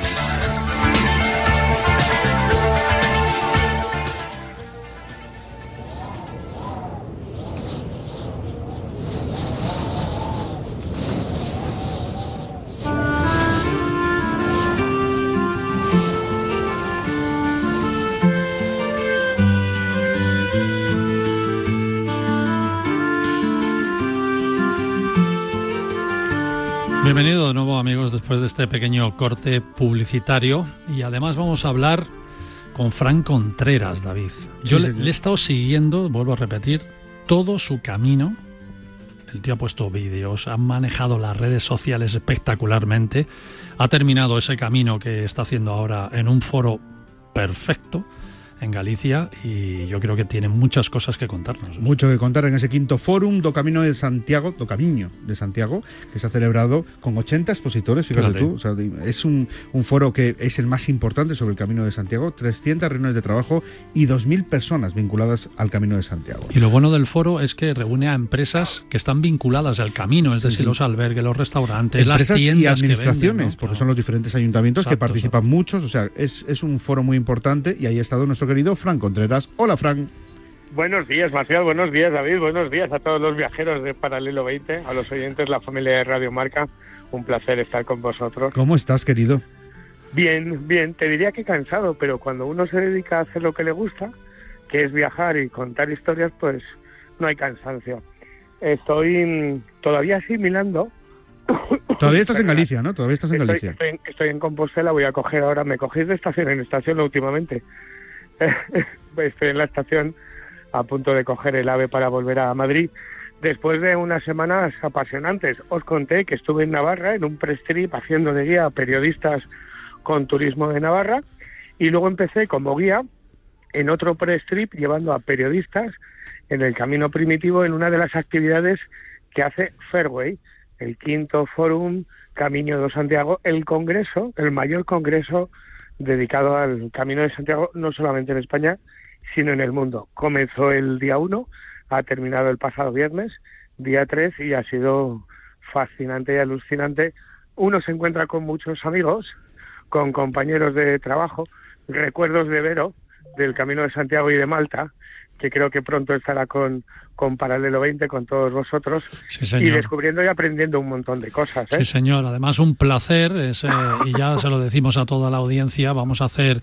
Después de este pequeño corte publicitario y además vamos a hablar con Fran Contreras, David. Yo Sí, le, le he estado siguiendo, vuelvo a repetir, todo su camino. El tío ha puesto vídeos, ha manejado las redes sociales espectacularmente, ha terminado ese camino que está haciendo ahora en un foro perfecto en Galicia y yo creo que tiene muchas cosas que contarnos. Mucho que contar en ese quinto fórum do Camino de Santiago, do Camiño de Santiago, que se ha celebrado con 80 expositores, fíjate tú. o sea, es un, un foro que es el más importante sobre el Camino de Santiago, 300 reuniones de trabajo y 2.000 personas vinculadas al Camino de Santiago. Y lo bueno del foro es que reúne a empresas que están vinculadas al camino, es Sí, decir, sí. los albergues, los restaurantes, las Empresas tiendas y que administraciones, venden, ¿no? porque son los diferentes ayuntamientos que Exacto, participan muchos, o sea, es, es un foro muy importante y ahí ha estado nuestro querido Fran Contreras. Hola, Fran. Buenos días, Marcial. Buenos días, David. Buenos días a todos los viajeros de Paralelo 20, a los oyentes, la familia de Radio Marca. Un placer estar con vosotros. ¿Cómo estás, querido? Bien, bien. Te diría que cansado, pero cuando uno se dedica a hacer lo que le gusta, que es viajar y contar historias, pues no hay cansancio. Estoy mm, todavía asimilando. <coughs> Todavía estás en Galicia, ¿no? Todavía estás en Galicia. estoy en- estoy en Compostela, voy a coger ahora, me cogéis de estación en estación últimamente. <laughs> estoy en la estación a punto de coger el AVE para volver a Madrid. Después de unas semanas apasionantes, os conté que estuve en Navarra en un press trip haciendo de guía a periodistas con turismo de Navarra y luego empecé como guía en otro press trip llevando a periodistas en el camino primitivo en una de las actividades que hace Fairway, el quinto Fórum Camino de Santiago, el congreso, el mayor congreso dedicado al Camino de Santiago, no solamente en España, sino en el mundo. Comenzó el día 1, ha terminado el pasado viernes, día 3, y ha sido fascinante y alucinante. Uno se encuentra con muchos amigos, con compañeros de trabajo, recuerdos de Vero, del Camino de Santiago y de Malta, que creo que pronto estará con, con Paralelo 20, con todos vosotros, Sí, y descubriendo y aprendiendo un montón de cosas. ¿eh? Sí, señor. Además, un placer, es, eh, y ya se lo decimos a toda la audiencia, vamos a hacer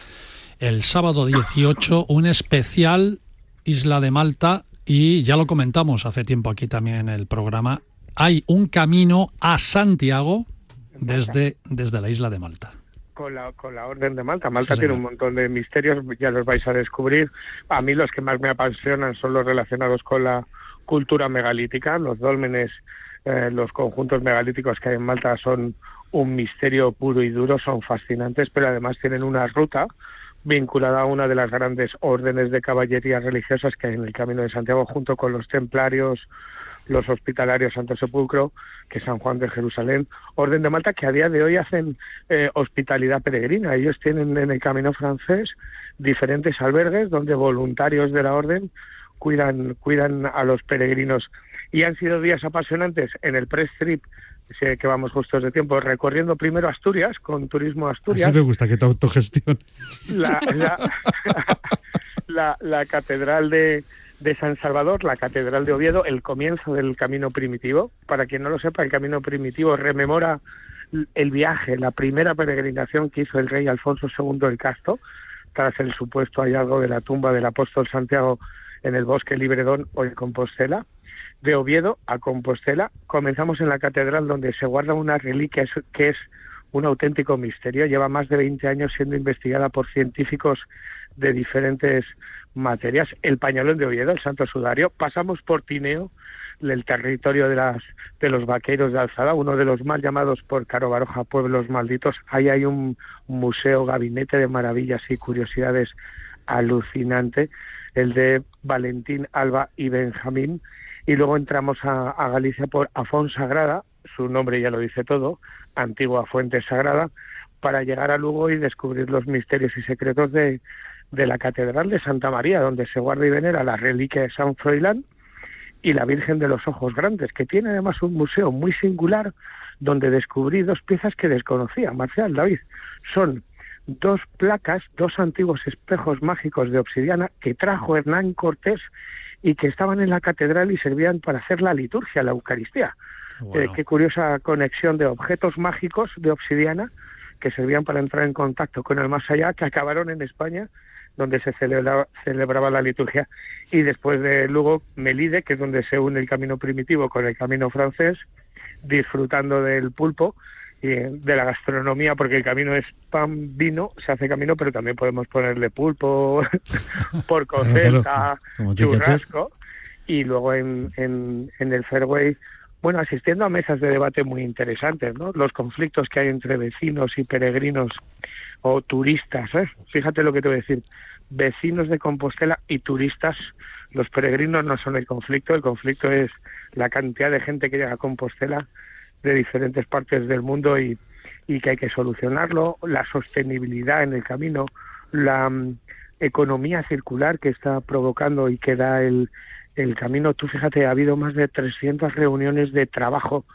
el sábado 18 un especial Isla de Malta y ya lo comentamos hace tiempo aquí también en el programa. Hay un camino a Santiago desde, desde la isla de Malta. Con la, con la Orden de Malta. Malta Sí, tiene un montón de misterios, ya los vais a descubrir. A mí los que más me apasionan son los relacionados con la cultura megalítica. Los dólmenes, eh, los conjuntos megalíticos que hay en Malta son un misterio puro y duro, son fascinantes, pero además tienen una ruta vinculada a una de las grandes órdenes de caballería religiosas que hay en el Camino de Santiago, junto con los templarios, los hospitalarios Santo Sepulcro, que es San Juan de Jerusalén, Orden de Malta, que a día de hoy hacen eh, hospitalidad peregrina. Ellos tienen en el camino francés diferentes albergues donde voluntarios de la orden cuidan, cuidan a los peregrinos. Y han sido días apasionantes en el press trip, sé que vamos justos de tiempo, recorriendo primero Asturias, con Turismo Asturias. Así me gusta que te autogestiones. la, la, <laughs> la- la catedral de, de San Salvador, la catedral de Oviedo, el comienzo del camino primitivo. Para quien no lo sepa, el camino primitivo rememora el viaje, la primera peregrinación que hizo el rey Alfonso II el Casto, tras el supuesto hallazgo de la tumba del apóstol Santiago en el bosque Libredón o en Compostela. De Oviedo a Compostela comenzamos en la catedral donde se guarda una reliquia que es un auténtico misterio. Lleva más de 20 años siendo investigada por científicos de diferentes materias. El pañolón de Oviedo, el Santo Sudario. Pasamos por Tineo, el territorio de, las, de los vaqueros de Alzada, uno de los mal llamados por Caro Baroja pueblos malditos. Ahí hay un museo, gabinete de maravillas y curiosidades alucinante, el de Valentín, Alba y Benjamín. Y luego entramos a, a Galicia por Afón Sagrada, su nombre ya lo dice todo, antigua fuente sagrada, para llegar a Lugo y descubrir los misterios y secretos de, la Catedral de Santa María, donde se guarda y venera la reliquia de San Froilán y la Virgen de los Ojos Grandes, que tiene además un museo muy singular donde descubrí dos piezas que desconocía, Marcial David. Son dos placas, dos antiguos espejos mágicos de obsidiana que trajo Hernán Cortés y que estaban en la catedral y servían para hacer la liturgia, la Eucaristía. Eh, qué curiosa conexión de objetos mágicos de obsidiana que servían para entrar en contacto con el más allá, que acabaron en España, donde se celebraba, celebraba la liturgia. Y después de Lugo, Melide, que es donde se une el camino primitivo con el camino francés, disfrutando del pulpo y eh, de la gastronomía, porque el camino es pan, vino, se hace camino, pero también podemos ponerle pulpo, <laughs> porco celta, churrasco. Y luego en, en, en el Fairway, bueno, asistiendo a mesas de debate muy interesantes, ¿no? Los conflictos que hay entre vecinos y peregrinos o turistas, ¿eh? Fíjate lo que te voy a decir. Vecinos de Compostela y turistas, los peregrinos no son el conflicto, el conflicto es la cantidad de gente que llega a Compostela de diferentes partes del mundo y, y que hay que solucionarlo, la sostenibilidad en el camino, la mm, economía circular que está provocando y que da el, el camino. Tú fíjate, ha habido más de 300 reuniones de trabajo,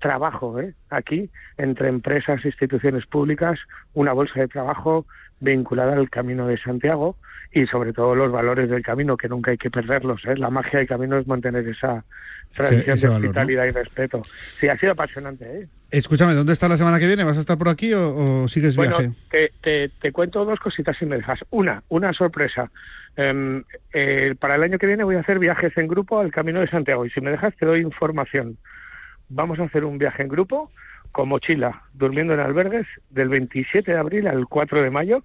trabajo, ¿eh? aquí, entre empresas, instituciones públicas, una bolsa de trabajo vinculada al Camino de Santiago y sobre todo los valores del camino, que nunca hay que perderlos. ¿eh? La magia del camino es mantener esa tradición de valor, ¿no? hospitalidad y respeto. Sí, ha sido apasionante. ¿eh? Escúchame, ¿dónde estás la semana que viene? ¿Vas a estar por aquí o, o sigues Bueno, viaje? te, te, te cuento dos cositas si me dejas. Una, una sorpresa. Em, eh, para el año que viene voy a hacer viajes en grupo al Camino de Santiago y si me dejas te doy información. Vamos a hacer un viaje en grupo con mochila, durmiendo en albergues del 27 de abril al 4 de mayo.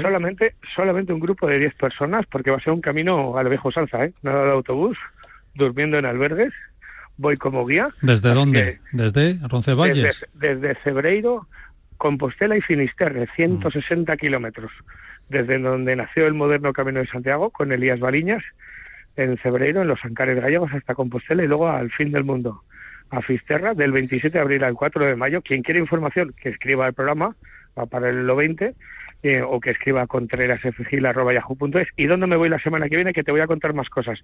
Solamente, solamente un grupo de 10 personas porque va a ser un camino al viejo Salsa, ¿eh? Nada de autobús, durmiendo en albergues. Voy como guía. ¿Desde dónde? ¿Desde Roncevalles? desde, desde Cebreiro, Compostela y Finisterre, 160 kilómetros. Desde donde nació el moderno Camino de Santiago, con Elías Baliñas, en Cebreiro, en los Ancares gallegos, hasta Compostela y luego al fin del mundo, a Fisterra, del 27 de abril al 4 de mayo. Quien quiere información, que escriba el programa, va para el 20, eh, o que escriba contrerasfgil.yahoo.es. ¿Y dónde me voy la semana que viene? Que te voy a contar más cosas.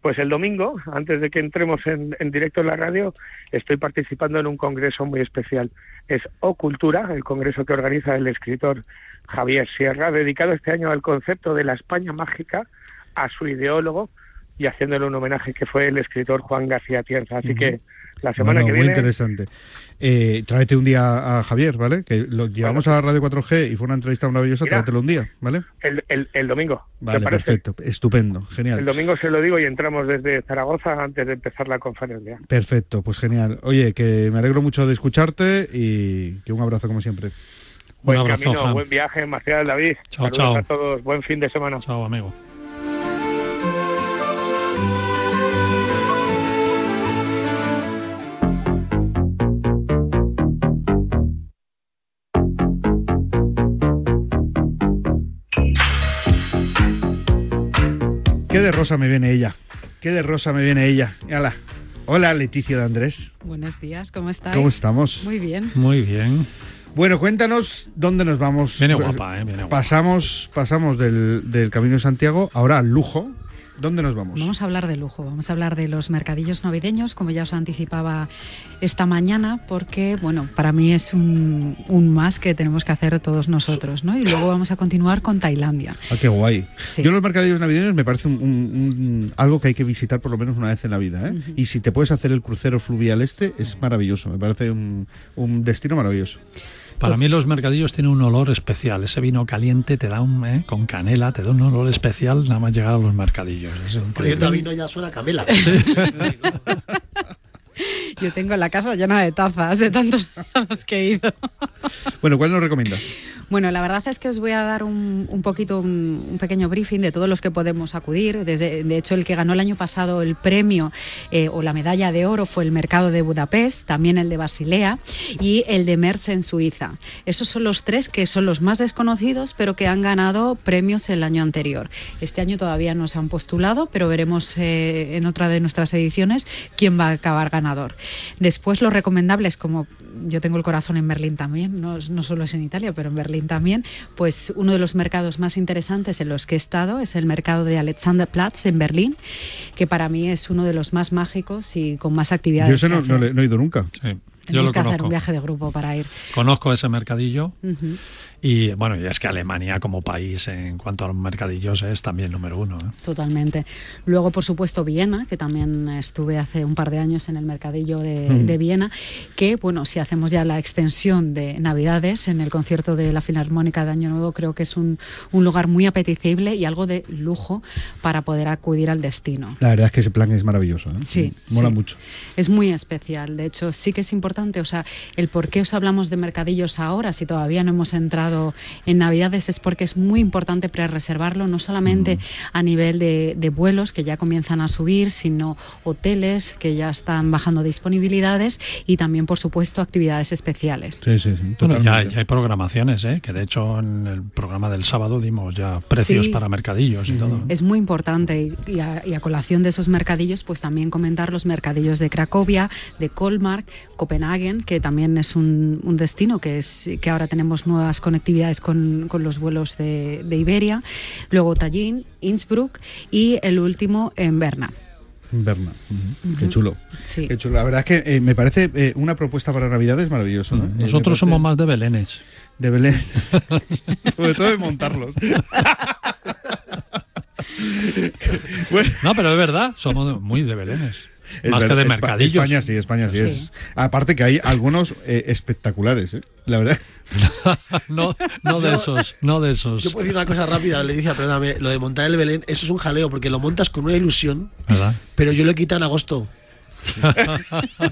Pues el domingo, antes de que entremos en, en directo en la radio, estoy participando en un congreso muy especial. Es O Cultura, el congreso que organiza el escritor Javier Sierra, dedicado este año al concepto de la España mágica, a su ideólogo y haciéndole un homenaje que fue el escritor Juan García Tierza. Así que la semana Bueno, que muy viene... interesante. Eh, tráete un día a Javier, ¿vale? Que lo llevamos a Radio 4G y fue una entrevista maravillosa, Mira. tráetelo un día, ¿vale? El, el, el domingo. ¿te Vale, parece? perfecto, estupendo, genial. El domingo se lo digo y entramos desde Zaragoza antes de empezar la conferencia. Perfecto, pues genial. Oye, que me alegro mucho de escucharte y que un abrazo como siempre. Buen camino, buen viaje, Marcial David. Chao, Saludos chao. a todos, buen fin de semana. Chao, amigo. Qué de rosa me viene ella. Qué de rosa me viene ella. Hola. Hola, Leticia de Andrés. Buenos días, ¿cómo estáis? ¿Cómo estamos? Muy bien. Muy bien. Bueno, cuéntanos dónde nos vamos. Viene guapa, ¿eh? Viene guapa. Pasamos, pasamos del, del Camino de Santiago ahora al lujo. ¿Dónde nos vamos? Vamos a hablar de lujo, vamos a hablar de los mercadillos navideños, como ya os anticipaba esta mañana, porque, bueno, para mí es un, un más que tenemos que hacer todos nosotros, ¿no? Y luego vamos a continuar con Tailandia. Ah, qué guay. Yo los mercadillos navideños me parece un, un- un- algo que hay que visitar por lo menos una vez en la vida. ¿eh? Y si te puedes hacer el crucero fluvial este, es maravilloso. Me parece un, un destino maravilloso. Para mí los mercadillos tienen un olor especial. Ese vino caliente te da un, ¿eh? con canela, te da un olor especial nada más llegar a los mercadillos. Es increíble. vino ya suena a camela. <laughs> <laughs> <laughs> Yo tengo la casa llena de tazas de tantos <laughs> a los que he ido. Bueno, ¿cuál nos recomiendas? Bueno, la verdad es que os voy a dar un, un poquito, un, un pequeño briefing de todos los que podemos acudir. Desde, de hecho, el que ganó el año pasado el premio eh, o la medalla de oro fue el mercado de Budapest, también el de Basilea y el de Merz en Suiza. Esos son los tres que son los más desconocidos, pero que han ganado premios el año anterior. Este año todavía no se han postulado, pero veremos eh, en otra de nuestras ediciones quién va a acabar Después, los recomendables, como yo tengo el corazón en Berlín también, no, no solo es en Italia, pero en Berlín también, pues uno de los mercados más interesantes en los que he estado es el mercado de Alexanderplatz en Berlín, que para mí es uno de los más mágicos y con más actividades. Yo ese no, no le- no he ido nunca. Yo Tenemos lo que hacer un viaje de grupo para ir. Conozco ese mercadillo. Y bueno, y es que Alemania como país en cuanto a los mercadillos es también número uno. ¿eh? Totalmente. Luego, por supuesto, Viena, que también estuve hace un par de años en el mercadillo de, Mm. de Viena, que, bueno, si hacemos ya la extensión de Navidades en el concierto de la Filarmónica de Año Nuevo, creo que es un, un lugar muy apetecible y algo de lujo para poder acudir al destino. La verdad es que ese plan es maravilloso. ¿eh? Sí, Mola sí. mucho. Es muy especial. De hecho, sí que es importante. O sea, el por qué os hablamos de mercadillos ahora, si todavía no hemos entrado en Navidades, es porque es muy importante pre-reservarlo, no solamente a nivel de, de vuelos que ya comienzan a subir, sino hoteles que ya están bajando disponibilidades y también, por supuesto, actividades especiales. Sí, sí, sí. Bueno, ya, ya hay programaciones, ¿eh? que de hecho en el programa del sábado dimos ya precios Sí. para mercadillos y todo. Es muy importante y, y a, y a colación de esos mercadillos, pues también comentar los mercadillos de Cracovia, de Colmark, Copenhagen, que también es un, un destino que es que ahora tenemos nuevas conectividades con, con los vuelos de, de Iberia, luego Tallinn, Innsbruck y el último en Berna. Berna. Qué chulo. Sí. Qué chulo. La verdad es que eh, me parece eh, una propuesta para Navidades maravilloso. ¿no? Eh, Nosotros parece- somos más de Belénes. De Belén. <laughs> Sobre todo de montarlos. <laughs> No, pero es verdad, somos muy de Belénes. Es más que de mercadillos. España sí, España sí, es. Aparte que hay algunos eh, espectaculares, ¿eh? La verdad. <laughs> no, no de esos, no de esos. Yo puedo decir una cosa rápida, le dice, perdóname, lo de montar el Belén, eso es un jaleo, porque lo montas con una ilusión, ¿Verdad? pero yo lo he quitado en agosto.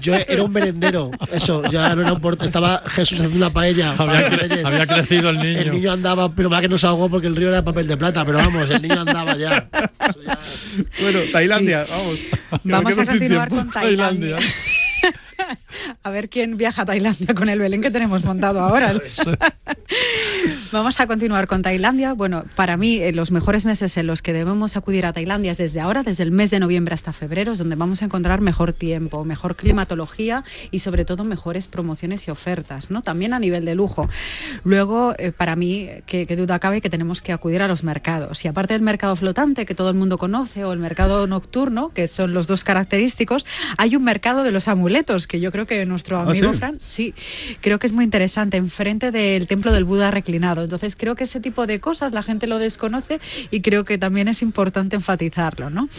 Yo era un merendero, eso, ya no era un porte, estaba Jesús haciendo una paella. <laughs> Había, los cre- reyes. había crecido el niño. El niño andaba, pero más que no se ahogó porque el río era de papel de plata, pero vamos, el niño andaba ya. Bueno, Tailandia, vamos. Vamos a continuar con Tailandia. A ver quién viaja a Tailandia con el Belén que tenemos montado ahora. <laughs> Vamos a continuar con Tailandia. Bueno, para mí eh, los mejores meses en los que debemos acudir a Tailandia es desde ahora, desde el mes de noviembre hasta febrero, es donde vamos a encontrar mejor tiempo, mejor climatología y sobre todo mejores promociones y ofertas, ¿no? También a nivel de lujo. Luego, eh, para mí, que, que duda cabe que tenemos que acudir a los mercados. Y aparte del mercado flotante que todo el mundo conoce o el mercado nocturno, que son los dos característicos, hay un mercado de los amuletos que yo creo que nuestro ¿Ah, amigo sí? Fran Sí, creo que es muy interesante, enfrente del templo del Buda reclinado. Entonces creo que ese tipo de cosas la gente lo desconoce y creo que también es importante enfatizarlo, ¿no?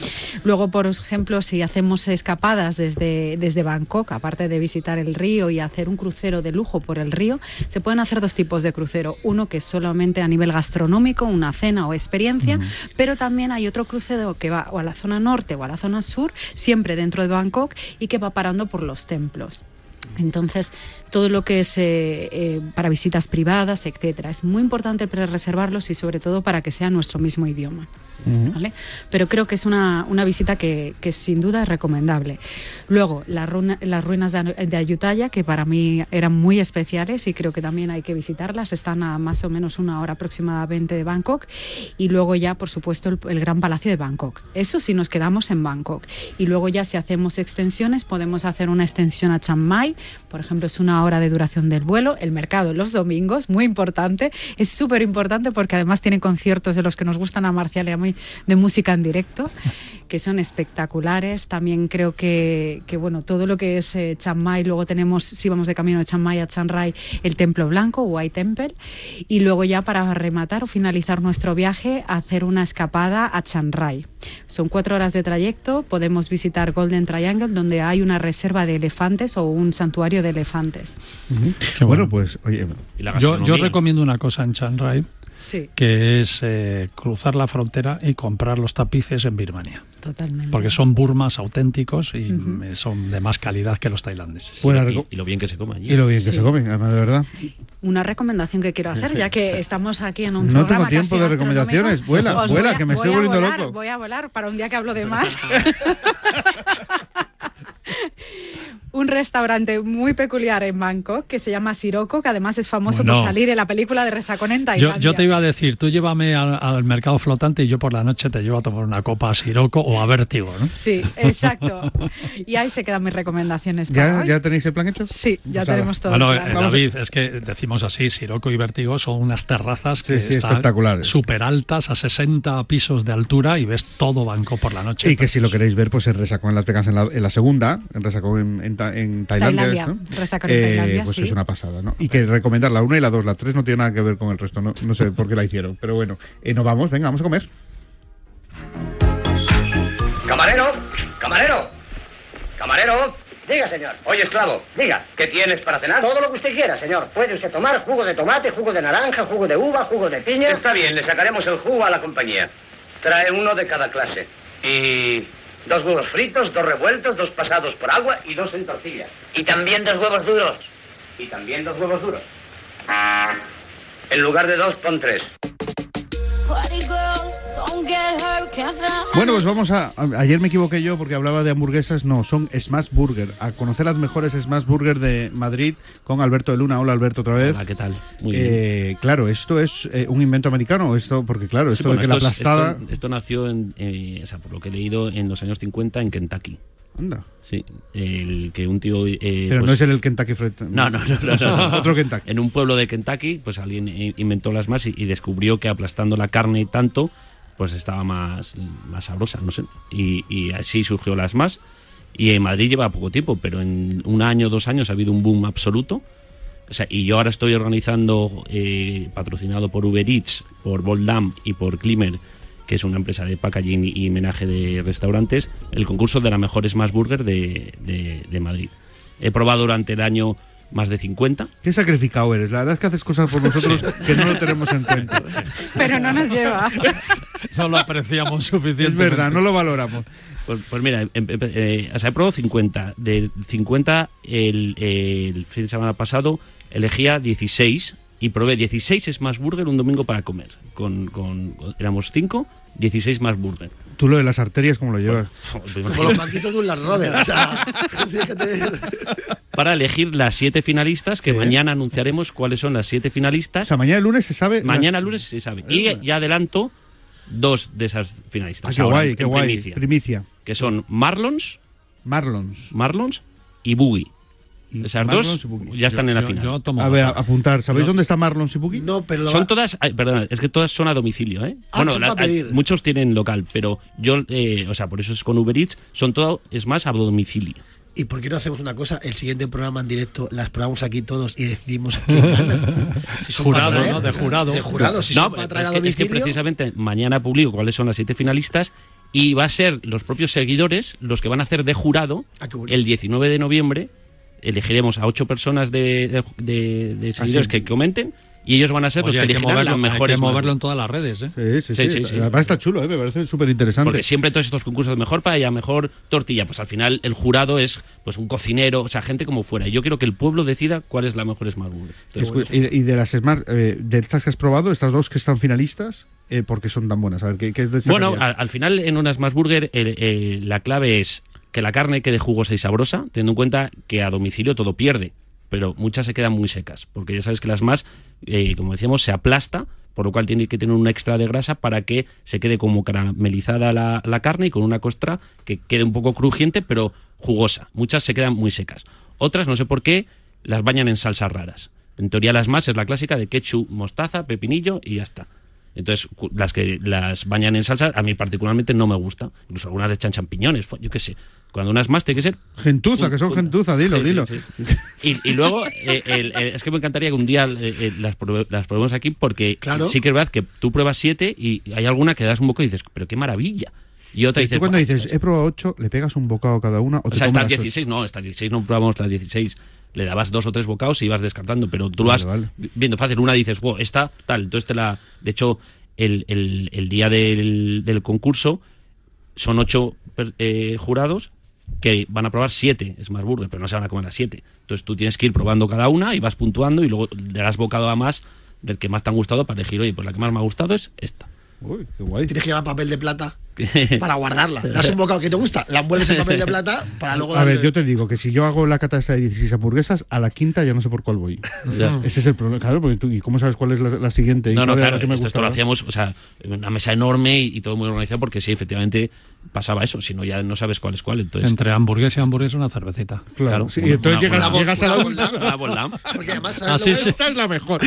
Luego, por ejemplo, si hacemos escapadas desde, desde Bangkok, aparte de visitar el río y hacer un crucero de lujo por el río, se pueden hacer dos tipos de crucero. Uno que es solamente a nivel gastronómico, una cena o experiencia, pero también hay otro crucero que va o a la zona norte o a la zona sur, siempre dentro de Bangkok y que va parando por los templos. Entonces, todo lo que es eh, eh, para visitas privadas, etcétera, es muy importante pre-reservarlos y sobre todo para que sea nuestro mismo idioma. ¿Vale? Pero creo que es una, una visita que, que sin duda es recomendable. Luego, la runa- las ruinas de, de Ayutthaya, que para mí eran muy especiales y creo que también hay que visitarlas, están a más o menos una hora aproximadamente de Bangkok. Y luego ya, por supuesto, el, el Gran Palacio de Bangkok. Eso si nos quedamos en Bangkok. Y luego ya si hacemos extensiones, podemos hacer una extensión a Chiang Mai, por ejemplo, es una hora de duración del vuelo, el mercado los domingos, muy importante, es súper importante porque además tienen conciertos de los que nos gustan a Marcial y a mí de música en directo que son espectaculares. También creo que, que bueno, todo lo que es eh, Chiang Mai, luego tenemos, si vamos de camino de Chiang Mai a Chiang Rai, el Templo Blanco, White Temple, y luego ya para rematar o finalizar nuestro viaje, hacer una escapada a Chiang Rai. Son cuatro horas de trayecto, podemos visitar Golden Triangle, donde hay una reserva de elefantes o un santuario de elefantes. Bueno, pues, oye, Yo, yo recomiendo una cosa en Chiang Rai, Sí. que es eh, cruzar la frontera y comprar los tapices en Birmania. Totalmente. Porque son burmas auténticos y Ujú. eh, son de más calidad que los tailandeses. Buena y, y lo bien que se come allí. y lo bien que Sí. se come, además, de verdad. Una recomendación que quiero hacer, ya que <laughs> estamos aquí en un No tengo tiempo de recomendaciones. Vuela, os vuela, que me estoy volviendo volar, loco. Voy a volar para un día que hablo de más. <laughs> un restaurante muy peculiar en Bangkok que se llama Sirocco, que además es famoso Bueno. por salir en la película de Resacón en Yo, Tailandia. yo te iba a decir, tú llévame al, al mercado flotante y yo por la noche te llevo a tomar una copa a Siroco o a Vértigo, ¿no? Sí, exacto. Y ahí se quedan mis recomendaciones para ¿Ya, hoy. ¿Ya tenéis el plan hecho? Sí, ya Pues tenemos todo. Bueno, eh, David, es que decimos así, Siroco y Vértigo son unas terrazas que Sí, sí, están espectaculares. súper altas, a 60 pisos de altura y ves todo Bangkok por la noche. Y que si lo queréis ver, pues en Resacón en Las Vegas en la, en la segunda, en Resacón en, en En Tailandia, Tailandia, ¿no? Resacón en Tailandia, pues sí. es una pasada, ¿no? Y que recomendar la una y la dos, la tres no tiene nada que ver con el resto, no, no sé por qué la hicieron, pero bueno, eh, nos vamos, venga, vamos a comer. Camarero, camarero, camarero. Diga, señor. Oye, esclavo, diga, ¿qué tienes para cenar? Todo lo que usted quiera, señor. Puede usted tomar jugo de tomate, jugo de naranja, jugo de uva, jugo de piña. Está bien, le sacaremos el jugo a la compañía. Trae uno de cada clase. Y dos huevos fritos, dos revueltos, dos pasados por agua y dos en tortilla. Y también dos huevos duros. Y también dos huevos duros. En lugar de dos, pon tres. Bueno, pues vamos a, a- Ayer me equivoqué yo porque hablaba de hamburguesas, no, son Smash Burger. A conocer las mejores Smash Burger de Madrid con Alberto de Luna. Hola, Alberto, otra vez. Hola, ¿qué tal? Muy Eh, Claro, esto es eh, un invento americano, esto, porque claro, Sí, esto bueno, de que la esto es- aplastada. Esto, esto nació, en, eh, o sea, por lo que he leído, en los años 50 en Kentucky. Anda. Sí, el que un tío... eh, Pero pues- no es el, el Kentucky Fried. No, no, no, no, no. <laughs> Otro Kentucky. En un pueblo de Kentucky, pues alguien inventó las más y, y descubrió que aplastando la carne tanto, pues estaba más, más sabrosa, no sé. Y, y así surgió las más. Y en Madrid lleva poco tiempo, pero en un año, dos años ha habido un boom absoluto. O sea, y yo ahora estoy organizando, eh, patrocinado por Uber Eats, por Boldam y por Climer, que es una empresa de packaging y, menaje de restaurantes, el concurso de la mejor Smash Burger de, de- de Madrid. He probado durante el año más de 50. Qué sacrificado eres. La verdad es que haces cosas por nosotros que no lo tenemos en cuenta. Pero no nos lleva. No lo apreciamos suficientemente. Es verdad, no lo valoramos. Pues, pues mira, em- em- eh, o sea, he probado 50. De 50, el, el fin de semana pasado elegía 16 y probé 16 Smash Burger un domingo para comer. Con, con, éramos 5, 16 más burger. Tú lo de las arterias, ¿cómo lo llevas? <laughs> Como los banquitos de un Land Rover. O sea, <laughs> fíjate. Para elegir las siete finalistas, que mañana anunciaremos cuáles son las siete finalistas. O sea, mañana el lunes se sabe. Mañana las- lunes se sabe. Y ya adelanto dos de esas finalistas. Ah, qué ahora, guay, qué guay. primicia. Primicia. Que son Marlons. Marlons. Marlons y Boogie. Esas dos ya están en la Yo- final. yo tomo A ver, apuntar. ¿Sabéis dónde está Marlons y Boogie? No, pero lo Son va- todas, ay, perdona, es que todas son a domicilio, ¿eh? Ah, son la- hay- muchos tienen local, pero yo, eh, o sea, por eso es con Uber Eats, son todo, es más, a domicilio. ¿Y por qué no hacemos una cosa? El siguiente programa en directo las probamos aquí todos y decidimos quién gana. <laughs> Si son Jurado, traer, ¿no? De jurado. De jurado, si no, son para traer a es, que, es que domicilio. precisamente mañana publico cuáles son las siete finalistas y va a ser los propios seguidores los que van a hacer de jurado Ah, bueno. el 19 de noviembre. Elegiremos a ocho personas de, de- de- de seguidores que comenten y ellos van a ser Oye, los que hay que elegirán moverlo, las hay mejores. que moverlo en todas las redes, ¿eh? Sí, sí, sí. Sí, sí, está- sí. Además está chulo, ¿eh? me parece súper interesante. Porque siempre todos estos concursos de mejor paella, mejor tortilla, pues al final el jurado es pues un cocinero, o sea, gente como fuera. Y yo quiero que el pueblo decida cuál es la mejor Smart Burger. Entonces, y, y de las Smart, eh, de estas que has probado, estas dos que están finalistas, eh, ¿por qué son tan buenas? A ver, ¿qué, qué Bueno, al, al final en una Smash Burger eh, la clave es que la carne quede jugosa y sabrosa, teniendo en cuenta que a domicilio todo pierde, pero muchas se quedan muy secas, porque ya sabes que las más, eh, como decíamos, se aplasta, por lo cual tiene que tener un extra de grasa para que se quede como caramelizada la, la carne y con una costra que quede un poco crujiente, pero jugosa. Muchas se quedan muy secas. Otras, no sé por qué, las bañan en salsas raras. En teoría las más es la clásica de ketchup, mostaza, pepinillo y ya está. Entonces, las que las bañan en salsa, a mí particularmente no me gusta. Incluso algunas le echan champiñones, yo qué sé. Cuando unas más, tiene que ser Gentuza, que son gentuza, dilo, Sí, dilo. sí. Y, y luego, eh, el- el- es que me encantaría que un día eh, eh, las, las probemos aquí porque Claro. sí que es verdad que tú pruebas siete y hay alguna que das un poco y dices, pero qué maravilla. Y otra Y dices, tú cuando "Buah, dices, he probado ocho, le pegas un bocado a cada una o o te sea, hasta el las ocho? 16, no, hasta el 16 no probamos hasta el 16. Le dabas dos o tres bocados y ibas descartando, pero tú lo vas viendo fácil. Una dices, wow, esta tal. Entonces te la. De hecho, el, el- el día del, del concurso son ocho per- eh, jurados que van a probar siete Smart Burger, pero no se van a comer las siete. Entonces tú tienes que ir probando cada una y vas puntuando y luego le das bocado a más del que más te han gustado para elegir, oye, pues la que más me ha gustado es esta. Uy, qué guay. Tienes que llevar papel de plata <laughs> para guardarla. Das un bocado que te gusta, la envuelves en papel de plata para luego A ver, darle- yo te digo que si yo hago la cata de 16 hamburguesas, a la quinta ya no sé por cuál voy. Ya. Ese es el problema. Claro, porque tú, ¿y cómo sabes cuál es la, la siguiente? ¿Y No, no, claro, la que me esto, esto lo hacíamos, o sea, en una mesa enorme y, y todo muy organizado porque sí, efectivamente pasaba eso, si no ya no sabes cuál es cuál. Entonces, Entre hamburguesa y hamburguesa una cervecita. Claro, sí, y entonces llegas, una- llegas a la. Porque además, Ah, ¿sabes sí, lo sí. bueno? Esta es la mejor.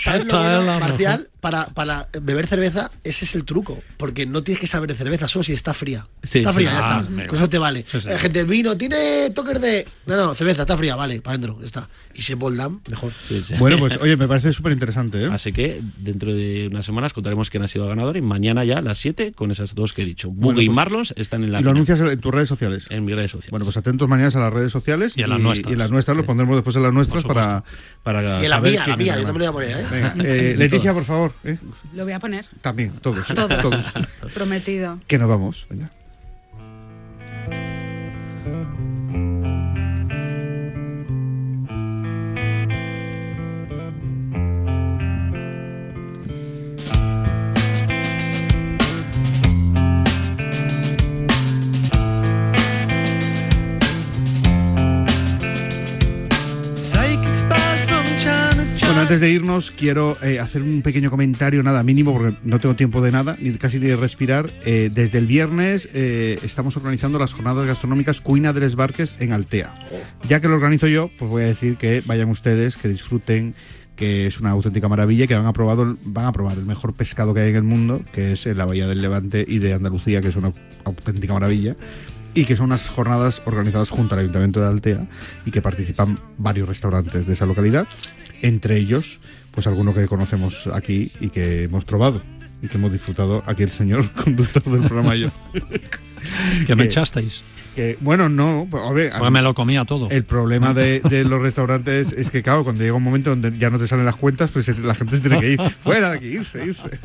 ¿Sabes lo Esta bueno, es la Marcial? Para, para beber cerveza, ese es el truco. Porque no tienes que saber de cerveza, solo si está fría. Sí, está sí. fría, ya Ah, está. amigo. Con eso te vale. Sí, sí. La gente, el vino tiene toques de. No, no, cerveza, está fría, vale, para adentro, ya está. Y si es Boldam, mejor. Sí, sí. Bueno, pues <laughs> oye, me parece súper interesante. ¿eh? Así que dentro de unas semanas contaremos quién ha sido el ganador y mañana ya a las 7 con esas dos que he dicho. Bueno, Buggy y pues- Marlons están en la Y lo final. anuncias en tus redes sociales. en mis redes sociales. Bueno, pues atentos mañana a las redes sociales Y en las nuestras. y las nuestras los pondremos después en las nuestras para, para Que la mía, la mía, yo también lo voy a poner, ¿eh? Venga, eh, <laughs> Leticia, por favor. ¿Eh? Lo voy a poner. También, todos. Todos. todos. <laughs> Prometido. Que nos vamos. Venga. Antes de irnos, quiero eh, hacer un pequeño comentario, nada mínimo, porque no tengo tiempo de nada, ni casi ni de respirar. Eh, desde el viernes eh, estamos organizando las jornadas gastronómicas Cuina de les Barques en Altea. Ya que lo organizo yo, pues voy a decir que vayan ustedes, que disfruten, que es una auténtica maravilla, y que van a, probar, van a probar el mejor pescado que hay en el mundo, que es en la Bahía del Levante y de Andalucía, que es una auténtica maravilla y que son unas jornadas organizadas junto al Ayuntamiento de Altea y que participan varios restaurantes de esa localidad, entre ellos, pues alguno que conocemos aquí y que hemos probado y que hemos disfrutado aquí el señor <laughs> conductor del programa yo. <laughs> Que me echasteis. que, bueno, no, a ver, Pues me lo comía todo. el problema de, <laughs> de los restaurantes es que, claro, cuando llega un momento donde ya no te salen las cuentas, pues la gente se tiene que ir. Fuera de aquí, irse, irse.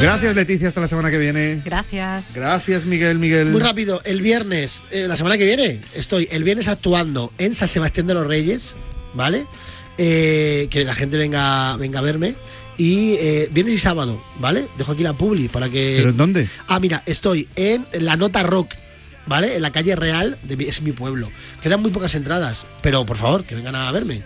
Gracias, Leticia. Hasta la semana que viene. Gracias. Gracias, Miguel, Miguel. Muy rápido, el viernes, eh, la semana que viene, estoy el viernes actuando en San Sebastián de los Reyes, ¿vale? Eh, que la gente venga, venga a verme. Y eh, viernes y sábado, ¿vale? Dejo aquí la publi para que. ¿Pero en dónde? Ah, mira, estoy en La Nota Rock, ¿vale? En la calle Real, de mi- es mi pueblo. Quedan muy pocas entradas, pero por favor, que vengan a verme.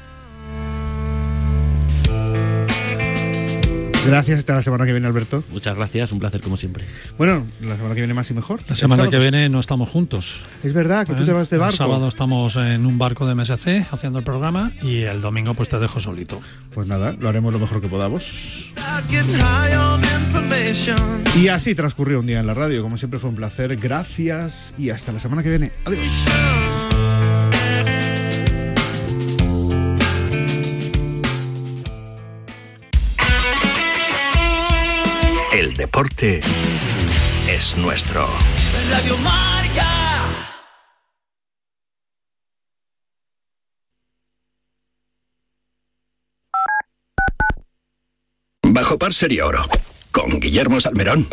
Gracias. Hasta la semana que viene, Alberto. Muchas gracias, un placer como siempre. Bueno, la semana que viene más y mejor. La El semana que viene no estamos juntos. Es verdad que tú ¿eh? te vas de El barco. sábado estamos en un barco de MSC haciendo el programa y el domingo pues te dejo solito. Pues nada, lo haremos lo mejor que podamos. Y así transcurrió un día en la radio. Como siempre fue un placer. Gracias y hasta la semana que viene. Adiós. El deporte es nuestro. Radio Marca. Bajo par sería oro. Con Guillermo Salmerón.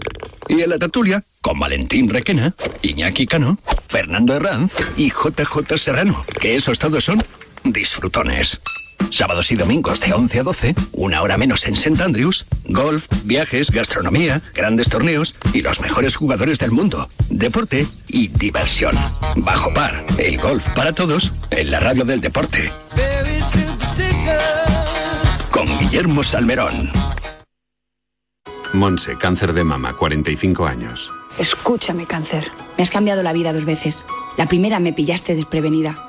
Y en la tertulia, con Valentín Requena, Iñaki Cano, Fernando Herranz y JJ Serrano. Que esos todos son disfrutones. Sábados y domingos de 11 a 12, una hora menos en St. Andrews, golf, viajes, gastronomía, grandes torneos y los mejores jugadores del mundo, deporte y diversión. Bajo par, el golf para todos en la radio del deporte. Con Guillermo Salmerón. Monse, cáncer de mama, 45 años. Escúchame, cáncer. Me has cambiado la vida dos veces. La primera me pillaste desprevenida,